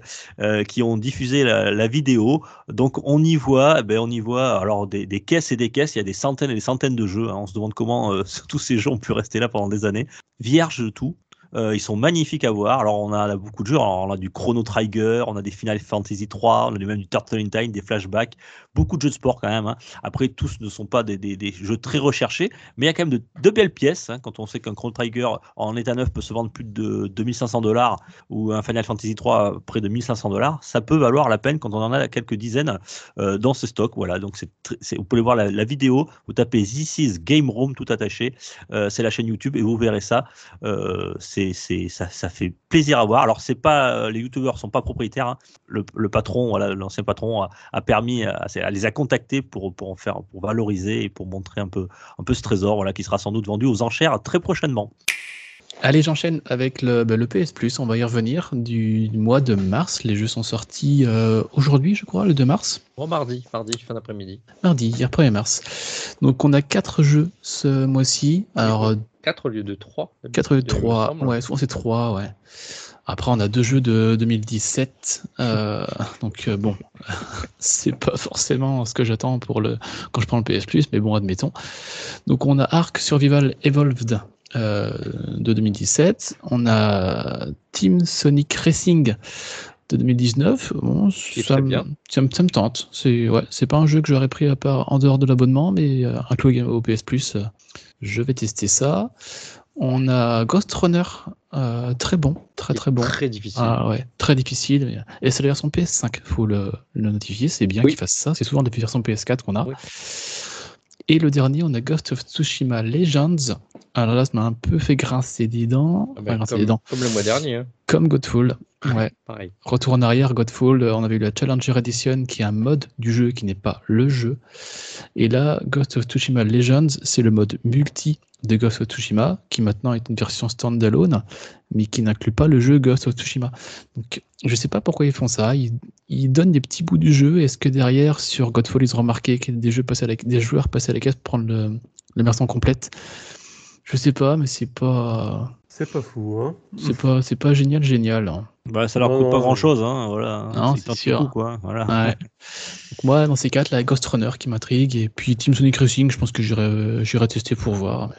qui ont diffusé la, vidéo. Donc on y voit, eh ben, on y voit alors des, caisses et des caisses. Il y a des centaines et des centaines de jeux. hein. On se demande comment tous ces jeux ont pu rester là pendant des années, vierges de tout. Euh, ils sont magnifiques à voir. Alors, on a beaucoup de jeux. On a du Chrono Trigger, on a des Final Fantasy 3, on a même du Turtle in Time, des flashbacks, beaucoup de jeux de sport quand même. hein. Après, tous ne sont pas des, jeux très recherchés, mais il y a quand même de, belles pièces. hein. Quand on sait qu'un Chrono Trigger en état neuf peut se vendre plus de 2500 dollars ou un Final Fantasy 3 près de 1500 dollars, ça peut valoir la peine quand on en a quelques dizaines euh, dans ce stock. Voilà, donc vous pouvez voir la, vidéo. Vous tapez This is Game Room tout attaché. Euh, c'est la chaîne YouTube et vous verrez ça. C'est c'est, c'est, ça, ça fait plaisir à voir. Alors, c'est pas, euh, les youtubeurs sont pas propriétaires. hein. Le, le patron, voilà, l'ancien patron a, a permis, à, à les a contactés pour, pour en faire, pour valoriser et pour montrer un peu, un peu ce trésor, voilà, qui sera sans doute vendu aux enchères très prochainement. Allez, j'enchaîne avec le, bah, le PS Plus. On va y revenir du mois de mars. Les jeux sont sortis euh, aujourd'hui, je crois, le 2 mars. Bon, mardi, mardi, fin d'après-midi. Mardi, hier 1er mars. Donc, on a quatre jeux ce mois-ci. Alors, 4 au lieu de 3. 4 et 3. Ouais, souvent c'est 3, ouais. Après, on a deux jeux de 2017. euh, donc, euh, bon, c'est pas forcément ce que j'attends pour le quand je prends le PS Plus, mais bon, admettons. Donc, on a Ark Survival Evolved euh, de 2017. On a Team Sonic Racing de 2019. Bon, ça, me- bien. ça, me- ça me tente. C'est ouais, pas un jeu que j'aurais pris à part en dehors de l'abonnement, mais euh, inclus au PS Plus, euh, je vais tester ça. On a Ghost Runner, euh, très bon, très très bon. Très difficile. Ah ouais, très difficile. Et c'est la version PS5, faut le, le notifier, c'est bien Oui. qu'il fasse ça. C'est souvent depuis la version PS4 qu'on a. Oui. Et le dernier, on a Ghost of Tsushima Legends. Alors là, ça m'a un peu fait grincer des dents. Ah bah, Enfin, grincer comme, des dents. comme le mois dernier. hein. Comme Godfall. Ouais. Pareil. Retour en arrière, Godfall, euh, on avait eu la Challenger Edition qui est un mode du jeu qui n'est pas le jeu. Et là, Ghost of Tsushima Legends, c'est le mode multi de Ghost of Tsushima qui maintenant est une version standalone, mais qui n'inclut pas le jeu Ghost of Tsushima. Donc, je sais pas pourquoi ils font ça. Ils, ils donnent des petits bouts du jeu. Est-ce que derrière, sur Godfall, ils ont remarqué a des, jeux passés à la- des joueurs passés à la caisse pour prendre le, la version complète? Je sais pas, mais c'est pas. C'est pas fou, hein. C'est pas, c'est pas génial, génial. hein. Bah, ça leur Non, coûte pas non, grand chose, hein, voilà. Non, c'est sûr. coup, quoi. Voilà. Ouais. Donc moi, dans ces quatre, la Ghost Runner qui m'intrigue, et puis Team Sonic Racing, je pense que j'irai j'irai tester pour voir.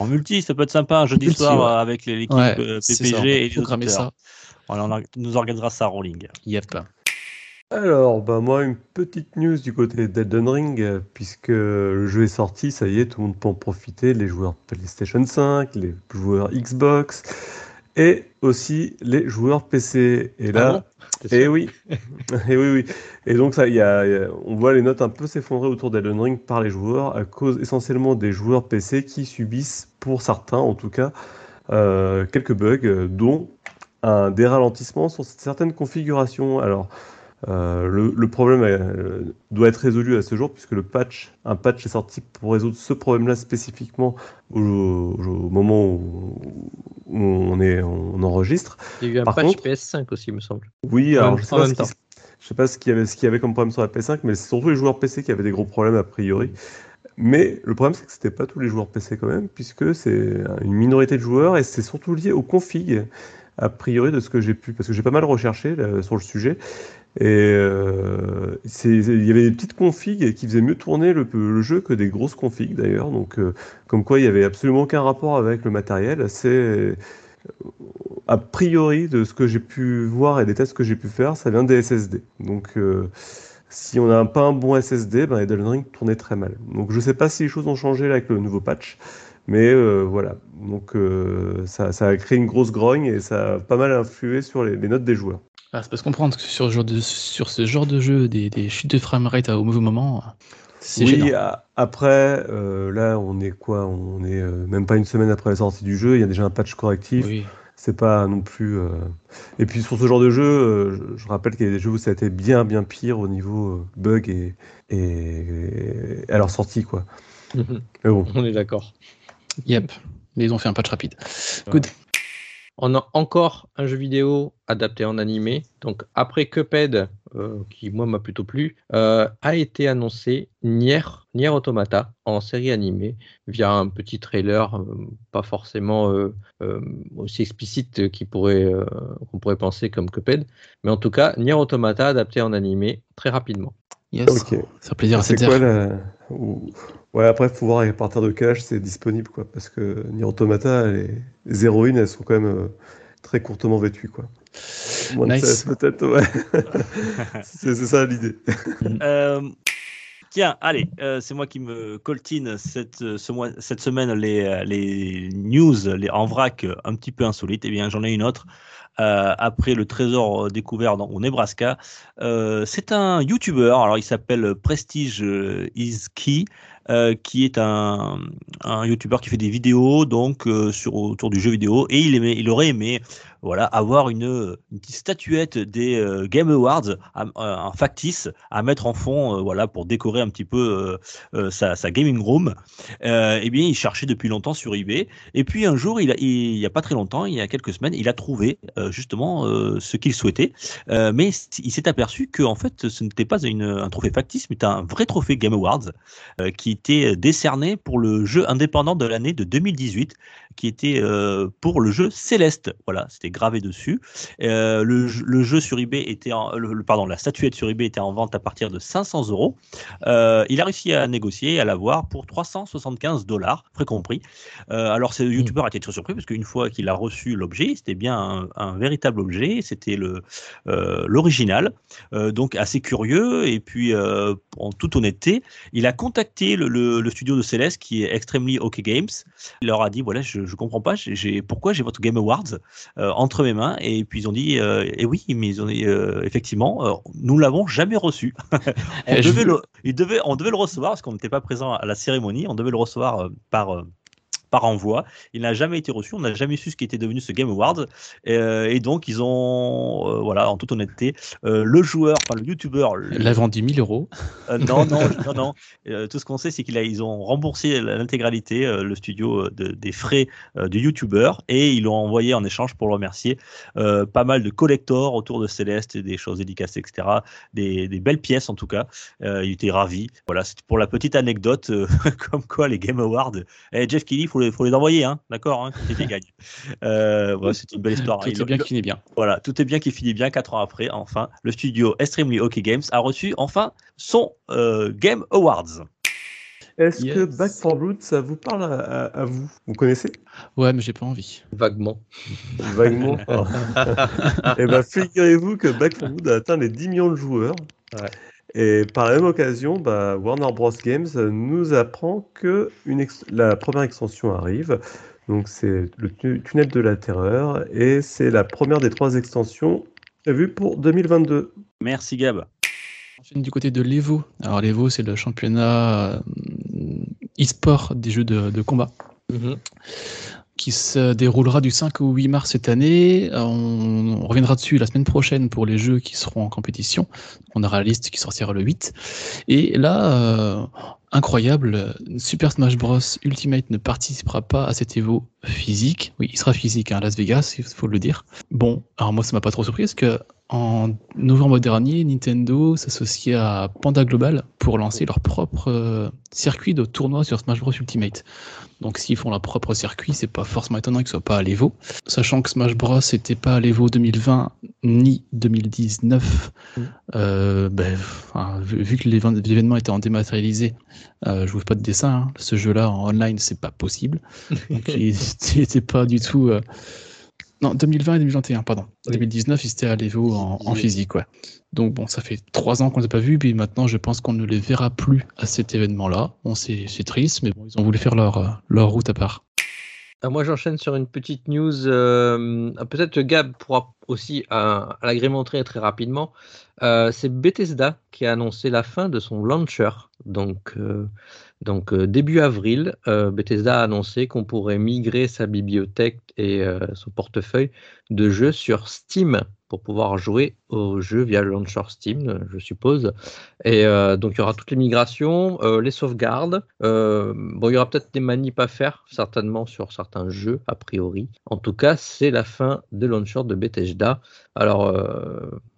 En multi, ça peut être sympa un jeudi Multi, soir ouais. avec les- l'équipe Ouais, euh, PPG ça, on et les programmer ça. Voilà, on or- nous organisera ça en rolling. Yep. Alors, bah moi, une petite news du côté d'Elden Ring, puisque le jeu est sorti, ça y est, tout le monde peut en profiter, les joueurs PlayStation 5, les joueurs Xbox, et aussi les joueurs PC. Et Ah là, bon? C'est et sûr oui, et oui, oui. Et donc ça, y a, il y a- on voit les notes un peu s'effondrer autour d'Elden Ring par les joueurs, à cause essentiellement des joueurs PC qui subissent, pour certains en tout cas, euh, quelques bugs, dont un des ralentissements sur certaines configurations. Alors, euh, le, le problème euh, doit être résolu à ce jour, puisque le patch, un patch est sorti pour résoudre ce problème-là spécifiquement au, au- au moment où, où on, est, on enregistre. Il y a eu un Par patch contre- PS5 aussi, il me semble. Oui, En alors même- je sais je sais pas ce qu'il y avait, ce qu'il y avait comme problème sur la PS5, mais c'est surtout les joueurs PC qui avaient des gros problèmes a priori. Mais le problème, c'est que c'était pas tous les joueurs PC quand même, puisque c'est une minorité de joueurs et c'est surtout lié aux configs, a priori de ce que j'ai pu, parce que j'ai pas mal recherché là, sur le sujet. Et euh, il y avait des petites configs qui faisaient mieux tourner le, jeu que des grosses configs d'ailleurs. Donc, euh, comme quoi il y avait absolument aucun rapport avec le matériel. C'est euh, a priori de ce que j'ai pu voir et des tests que j'ai pu faire, ça vient des SSD. Donc, euh, si on n'a pas un bon SSD, ben Elden Ring tournait très mal. Donc, je sais pas si les choses ont changé avec le nouveau patch. Mais euh, voilà, donc euh, ça, ça a créé une grosse grogne et ça a pas mal influé sur les notes des joueurs. Ah, c'est parce comprendre que sur, ce genre de- sur ce genre de jeu, des, des chutes de framerate au mauvais moment, c'est Oui, gênant. après, euh, là, on est quoi? On est euh, même pas une semaine après la sortie du jeu, il y a déjà un patch correctif. Oui. C'est pas non plus. euh, Et puis sur ce genre de jeu, euh, je, je rappelle qu'il y a des jeux où ça a été bien, bien pire au niveau euh, bug et, et... à leur sortie, quoi. Mais bon. On est d'accord. Yep. Mais ils ont fait un patch rapide. Good. On a encore un jeu vidéo adapté en animé. Donc après Cuphead, euh, qui moi m'a plutôt plu, euh, a été annoncé Nier, Automata en série animée via un petit trailer, euh, pas forcément aussi explicite qu'il pourrait, qu'on pourrait penser comme Cuphead, mais en tout cas Nier Automata adapté en animé très rapidement. Yes. Ok. Ça fait plaisir à C'est cette la... Ouais, après, faut voir à partir de quel âge c'est disponible, quoi. Parce que Nier Automata, les, les héroïnes, elles sont quand même euh, très courtement vêtues, quoi. Moins Nice. 16, peut-être, ouais. c'est c'est ça l'idée. Euh, tiens, allez, euh, c'est moi qui me coltine cette, euh, semaine les, euh, les news les, en vrac un petit peu insolites. Eh bien, j'en ai une autre. Après le trésor découvert au Nebraska, c'est un YouTuber. Alors, il s'appelle Prestige is Key. euh, qui est un, YouTuber qui fait des vidéos donc sur autour du jeu vidéo et il aurait aimé voilà, avoir une, une petite statuette des euh, Game Awards euh, en factice à mettre en fond, euh, voilà, pour décorer un petit peu euh, euh, sa, gaming room. Euh, eh bien, il cherchait depuis longtemps sur eBay. Et puis un jour, il, a, il, y a pas très longtemps, il y a quelques semaines, il a trouvé euh, justement euh, ce qu'il souhaitait. Euh, mais il s'est aperçu que en fait, ce n'était pas un trophée factice, mais un vrai trophée Game Awards euh, qui était décerné pour le jeu indépendant de l'année de 2018, qui était euh, pour le jeu Céleste. Voilà, c'était gravé dessus. Euh, le, jeu- le jeu sur eBay était, en, le, pardon, la statuette sur eBay était en vente à partir de 500 euros. Euh, il a réussi à négocier à l'avoir pour 375 dollars, frais compris. Euh, alors, ce youtubeur a été très surpris parce qu'une fois qu'il a reçu l'objet, c'était bien un, un véritable objet, c'était le l'original, donc assez curieux. Et puis, en toute honnêteté, il a contacté le, le- le studio de Céleste qui est Extremely OK Games. Il leur a dit voilà, je, je comprends pas, j'ai- pourquoi j'ai votre Game Awards? Euh, entre mes mains. Et puis ils ont dit et oui, mais ils ont dit euh, effectivement, euh, nous l'avons jamais reçu. on Eh, devait vous- le, il devait, on devait le recevoir parce qu'on n'était pas présent à la cérémonie. On devait le recevoir euh, par par envoi. Il n'a jamais été reçu. On n'a jamais su ce qui était devenu ce Game Awards. Euh, et donc ils ont, euh, voilà, en toute honnêteté, euh, le joueur, enfin le Elle l'a vendu 1000 euros. euh, non, non, non, non. Euh, tout ce qu'on sait, c'est qu'ils ont remboursé l'intégralité, euh, le studio, euh, de- des frais euh, du YouTuber, et ils l'ont envoyé en échange pour le remercier. Euh, pas mal de collectors autour de Céleste, et des choses dédicacées, etc. Des, des belles pièces, en tout cas. Euh, il était ravi. Voilà, c'était pour la petite anecdote, euh, comme quoi les Game Awards. Eh, Jeff Kelly, il faut les, faut les envoyer, hein, d'accord hein, quand il gagne. Euh, voilà, c'est une belle histoire. Tout est bien qui finit bien. voilà, tout est bien qui finit bien. Quatre ans après, enfin, le studio Extremely OK Games a reçu enfin son euh, Game Awards. Est-ce que. Back for Blood, ça vous parle à, à- à vous? Vous connaissez? Ouais, mais j'ai pas envie. Vaguement. Vaguement. Et ben, figurez-vous que Back for Blood a atteint les 10 millions de joueurs. Ouais. Et par la même occasion, bah, Warner Bros. Games nous apprend que une ex- la première extension arrive. Donc, c'est le tu- tunnel de la terreur. Et c'est la première des trois extensions prévues pour 2022. Merci Gab. Enchaîne du côté de l'Evo. Alors l'Evo, c'est le championnat euh, e-sport des jeux de, de combat Mhm. Qui se déroulera du 5 au 8 mars cette année. Euh, On, reviendra dessus la semaine prochaine pour les jeux qui seront en compétition. On aura la liste qui sortira le 8. Et là, euh, incroyable, Super Smash Bros Ultimate ne participera pas à cet Evo physique. Oui, il sera physique hein, à Las Vegas, il faut le dire. Bon, alors moi, ça m'a pas trop surpris parce que en novembre dernier, Nintendo s'associait à Panda Global pour lancer leur propre euh, circuit de tournoi sur Smash Bros Ultimate. Donc s'ils font leur propre circuit, c'est pas forcément étonnant qu'ils soient pas à l'Evo. Sachant que Smash Bros n'était pas à l'Evo 2020 ni 2019, euh, ben, enfin, vu, vu que l'événement était en dématérialisé, euh, je vous fais pas de dessin. hein. Ce jeu-là en online, c'est pas possible. Donc il n'était pas du tout. euh, Non, 2020 et 2021, pardon. Oui. 2019, ils étaient à l'Evo en, en physique, ouais. Donc bon, ça fait trois ans qu'on ne les a pas vus, puis maintenant je pense qu'on ne les verra plus à cet événement-là. Bon, c'est triste, mais bon, ils ont voulu faire leur, euh, leur route à part. Ah, moi, j'enchaîne sur une petite news. euh, ah, Peut-être Gab pourra aussi euh, l'agrémenter très rapidement. Euh, c'est Bethesda qui a annoncé la fin de son launcher. Donc, euh, donc euh, début avril, euh, Bethesda a annoncé qu'on pourrait migrer sa bibliothèque et euh, son portefeuille de jeux sur Steam pour pouvoir jouer aux jeux via le launcher Steam, je suppose. Et euh, donc, il y aura toutes les migrations, euh, les sauvegardes. Euh, bon, il y aura peut-être des manips à faire, certainement, sur certains jeux, a priori. En tout cas, c'est la fin des launchers de Bethesda. Alors,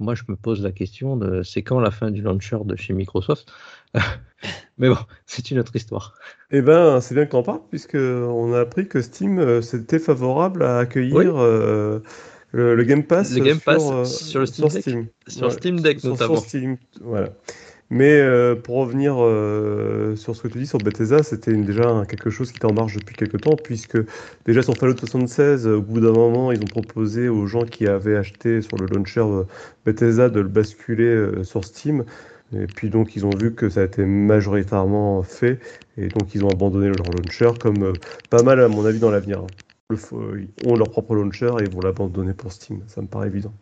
moi, je me pose la question de c'est quand la fin du launcher de chez Microsoft? Mais bon, c'est une autre histoire. Eh ben, c'est bien que tu en parles, puisque on a appris que Steam euh, c'était favorable à accueillir Oui. euh, le, le Game Pass, Le Game sur, Pass euh, sur le Steam Deck. Steam. Sur Ouais, Steam Deck, sur- sur notamment. Steam, voilà. Mais euh, pour revenir euh, sur ce que tu dis sur Bethesda, c'était déjà quelque chose qui était en marche depuis quelques temps, puisque déjà sur Fallout 76, euh, au bout d'un moment, ils ont proposé aux gens qui avaient acheté sur le launcher Bethesda de le basculer euh, sur Steam. Et puis donc ils ont vu que ça a été majoritairement fait, et donc ils ont abandonné leur launcher, comme euh, pas mal à mon avis dans l'avenir. hein. Le fo- Ils ont leur propre launcher et ils vont l'abandonner pour Steam, ça me paraît évident.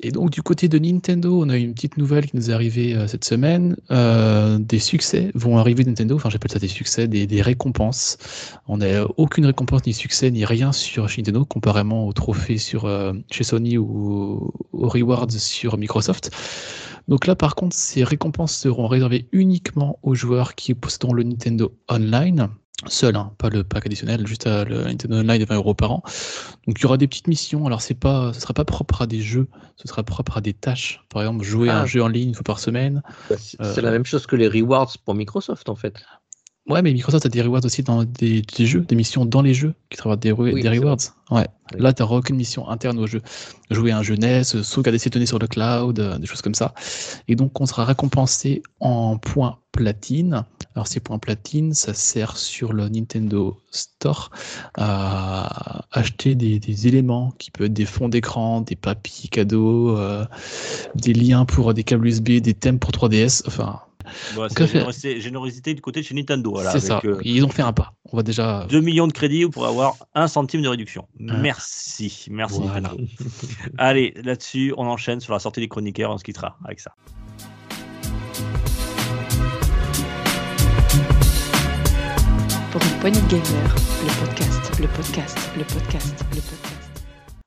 Et donc du côté de Nintendo, on a une petite nouvelle qui nous est arrivée euh, cette semaine. Euh, des succès vont arriver Nintendo, enfin j'appelle ça des succès, des, récompenses. On n'a aucune récompense ni succès ni rien sur Nintendo, comparément aux trophées sur, euh, chez Sony ou aux rewards sur Microsoft. Donc là par contre, ces récompenses seront réservées uniquement aux joueurs qui posséderont le Nintendo Online. Seul, hein, pas le pack additionnel, juste à le Nintendo Online de 20 euros par an. Donc il y aura des petites missions. Alors c'est pas, ce sera pas propre à des jeux, ce sera propre à des tâches. Par exemple, jouer à Ah. un jeu en ligne une fois par semaine. Bah, C'est Euh, c'est la même chose que les rewards pour Microsoft en fait. Ouais, mais Microsoft a des rewards aussi dans des, des jeux, des missions dans les jeux qui travaillent des, re- Oui, des rewards. Ouais. Oui. Là, tu n'auras aucune mission interne au jeu. Jouer à un jeu NES, sauvegarder ses données sur le cloud, euh, des choses comme ça. Et donc, on sera récompensé en points platine. Alors, ces points platine, ça sert sur le Nintendo Store à acheter des, des éléments qui peuvent être des fonds d'écran, des papiers cadeaux, euh, des liens pour des câbles USB, des thèmes pour 3DS. Enfin, Bon, Donc, c'est faire- générosité, générosité du côté de chez Nintendo. Voilà, c'est ça. euh, Ils ont fait un pas. On va déjà. 2 millions de crédits pour avoir un centime de réduction. Ah. Merci. Merci. Voilà. Nintendo. Allez, là-dessus, on enchaîne sur la sortie des chroniqueurs. On se quittera avec ça. Pour une poignée de gamers, le podcast, le podcast, le podcast, le podcast.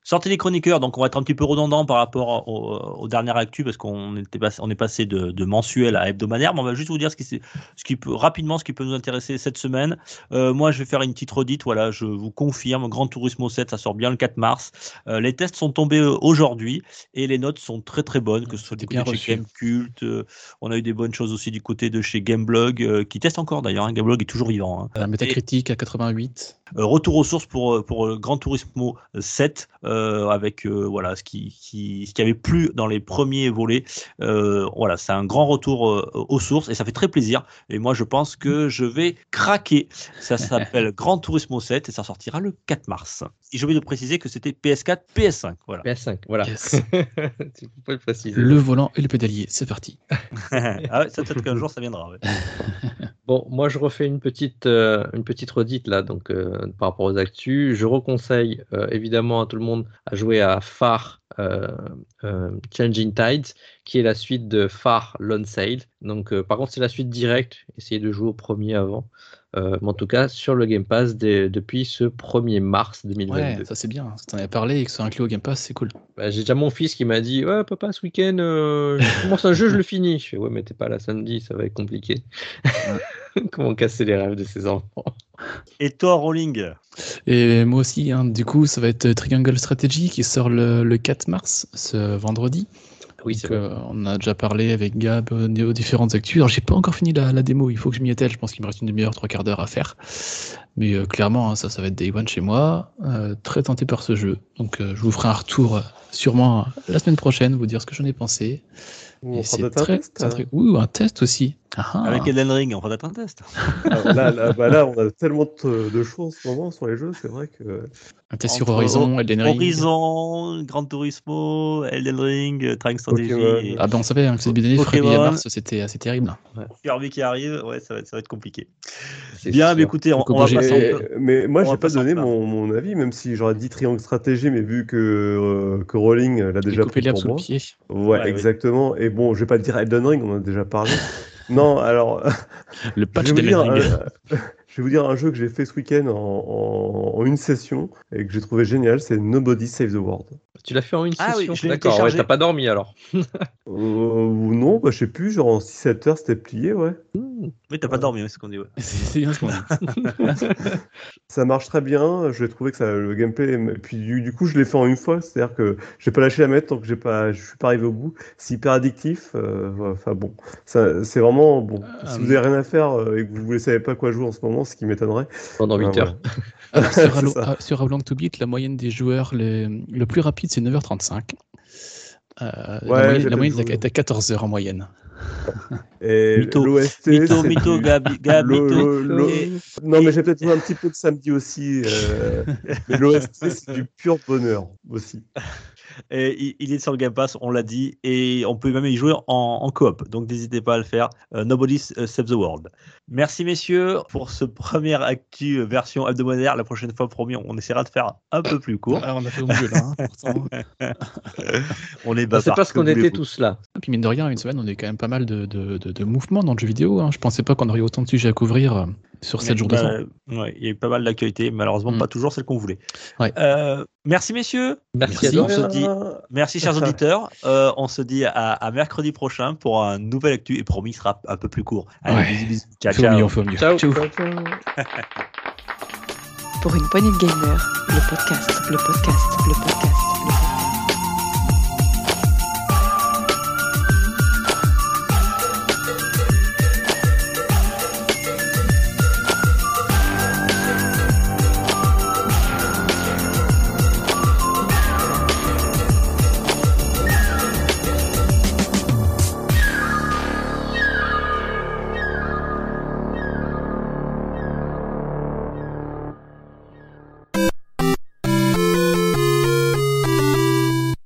Sortie des chroniqueurs, donc on va être un petit peu redondant par rapport au, au dernier actu parce qu'on était passé, on est passé de, de mensuel à hebdomadaire, mais on va juste vous dire ce qui, ce qui peut rapidement ce qui peut nous intéresser cette semaine. Euh, moi, je vais faire une petite redite. Voilà, je vous confirme, Grand Turismo 7, ça sort bien le 4 mars. Euh, les tests sont tombés euh, aujourd'hui et les notes sont très très bonnes, que ce soit du côté de chez. Gamecult. euh, on a eu des bonnes choses aussi du côté de chez Gameblog, qui teste encore d'ailleurs. hein, Gameblog est toujours vivant. hein. La métacritique à 88. Euh, retour aux sources pour, euh, pour euh, Gran Turismo 7, euh, avec euh, voilà, ce qui, qui, ce qui avait plu dans les premiers volets. Euh, voilà, c'est un grand retour euh, aux sources et ça fait très plaisir. Et moi, je pense que je vais craquer. Ça s'appelle Gran Turismo 7 et ça sortira le 4 mars. Et j'ai oublié de préciser que c'était PS4, PS5. Voilà. PS5, voilà. Yes. tu peux pas le préciser. le volant et le pédalier, c'est parti. ah ouais, ça peut-être qu'un jour ça viendra. ouais. Bon, moi je refais une petite, euh, une petite redite là, donc euh, par rapport aux actus. Je reconseille euh, évidemment à tout le monde à jouer à Far euh, Changing Tides, qui est la suite de Far Lone Sail. Donc, euh, par contre, c'est la suite directe. Essayez de jouer au premier avant. Euh, mais en tout cas, sur le Game Pass dès- depuis ce 1er mars 2022. Ouais, ça c'est bien. Si t'en avais parlé et que c'est inclus au Game Pass, c'est cool. Bah, j'ai déjà mon fils qui m'a dit Ouais, papa, ce week-end, euh, je commence un jeu, je le finis. Je fais Ouais, mais t'es pas là samedi, ça va être compliqué. Comment casser les rêves de ses enfants? Et toi, Rolling Et moi aussi, hein, du coup, ça va être Triangle Strategy qui sort le, le 4 mars, ce vendredi. Oui, Donc, euh, on a déjà parlé avec Gab euh, aux différentes actus. Alors, j'ai pas encore fini la, la démo, il faut que je m'y attelle. Je pense qu'il me reste une demi-heure, trois quarts d'heure à faire. Mais euh, clairement, hein, ça, ça va être Day One chez moi. Euh, très tenté par ce jeu. Donc, euh, je vous ferai un retour euh, sûrement euh, la semaine prochaine, vous dire ce que j'en ai pensé. On Et c'est très, hein. très- Ouh, un test aussi. Ah. Avec Elden Ring, on va être un test. Ah, là, là, bah là, on a tellement de, choix en ce moment sur les jeux, c'est vrai que. Un test sur Horizon, Elden Ring. Horizon, Gran Turismo, Elden Ring, Triangle Strategy, Pokémon. et Ah ben on savait hein, que cette BD février mars, c'était assez terrible. Kirby qui arrive, ouais, ça va être, ça va être compliqué. Bien, mais écoutez, on, on va passer Mais moi, j'ai pas donné mon, mon avis, même si j'aurais dit Triangle Stratégie, mais vu que, euh, que Rowling l'a J'ai déjà coupé pris pour moi. pied. Ouais, Ouais, oui. exactement. Et bon, je vais pas te dire Elden Ring, on en a déjà parlé. non, alors, Le patch d'Elden dire, je vais vous dire un jeu que j'ai fait ce week-end en, en- en une session et que j'ai trouvé génial, c'est Nobody Save the World. Tu l'as fait en une Ah oui, session je l'ai D'accord, ouais, t'as pas dormi alors. Euh, ou non, bah, je sais plus, genre en 6-7 heures, c'était plié, ouais. Oui, t'as pas dormi, c'est ce qu'on dit. ouais. C'est bien ce qu'on dit. Ça marche très bien. J'ai trouvé que ça, le gameplay. Et puis du, du coup, je l'ai fait en une fois. C'est-à-dire que j'ai pas lâché la mettre tant que j'ai pas, je suis pas arrivé au bout. C'est hyper addictif. euh, Enfin bon, c'est vraiment bon. Ah, si mais- vous avez rien à faire euh, et que vous ne savez pas quoi jouer en ce moment, ce qui m'étonnerait. Pendant 8 bah, heures. sur, ça. ah, sur How Long to Beat, la moyenne des joueurs, les- le plus rapide, c'est 9h35. Euh, Ouais, la moyenne, est à 14h en moyenne. Et Mytho. l'OST, Mytho, mytho, Gab, le- mytho. le- le- Et- Non, mais j'ai peut-être un petit peu de samedi aussi. euh, mais l'OST, c'est du pur bonheur aussi. Et il, est sur le Game Pass, on l'a dit, et on peut même y jouer en, en coop. Donc n'hésitez pas à le faire. Euh, Nobody Save the World. Merci messieurs pour ce premier actu euh, version hebdomadaire. La prochaine fois, promis, on essaiera de faire un peu plus court. Ah, on a fait au mieux là. hein, pourtant. On est C'est bavard, parce qu'on était tous là. Et puis mine de rien, une semaine, on a eu quand même pas mal de, de, de, de mouvements dans le jeu vidéo. Hein. Je pensais pas qu'on aurait autant de sujets à couvrir euh, sur 7 jours de temps. Ouais, il y a eu pas mal d'actualités, malheureusement Mm. pas toujours celle qu'on voulait. Ouais. Euh, merci messieurs, Merci, Merci. à on se dit merci chers auditeurs. Euh, on se dit à, à mercredi prochain pour un nouvel actu et promis il sera un peu plus court. Allez, Ouais. bisous, bisous. Ciao, ciao. mieux, on fait au mieux. Ciao. Ciao. Pour une poignée de gamers, le podcast, le podcast, le podcast.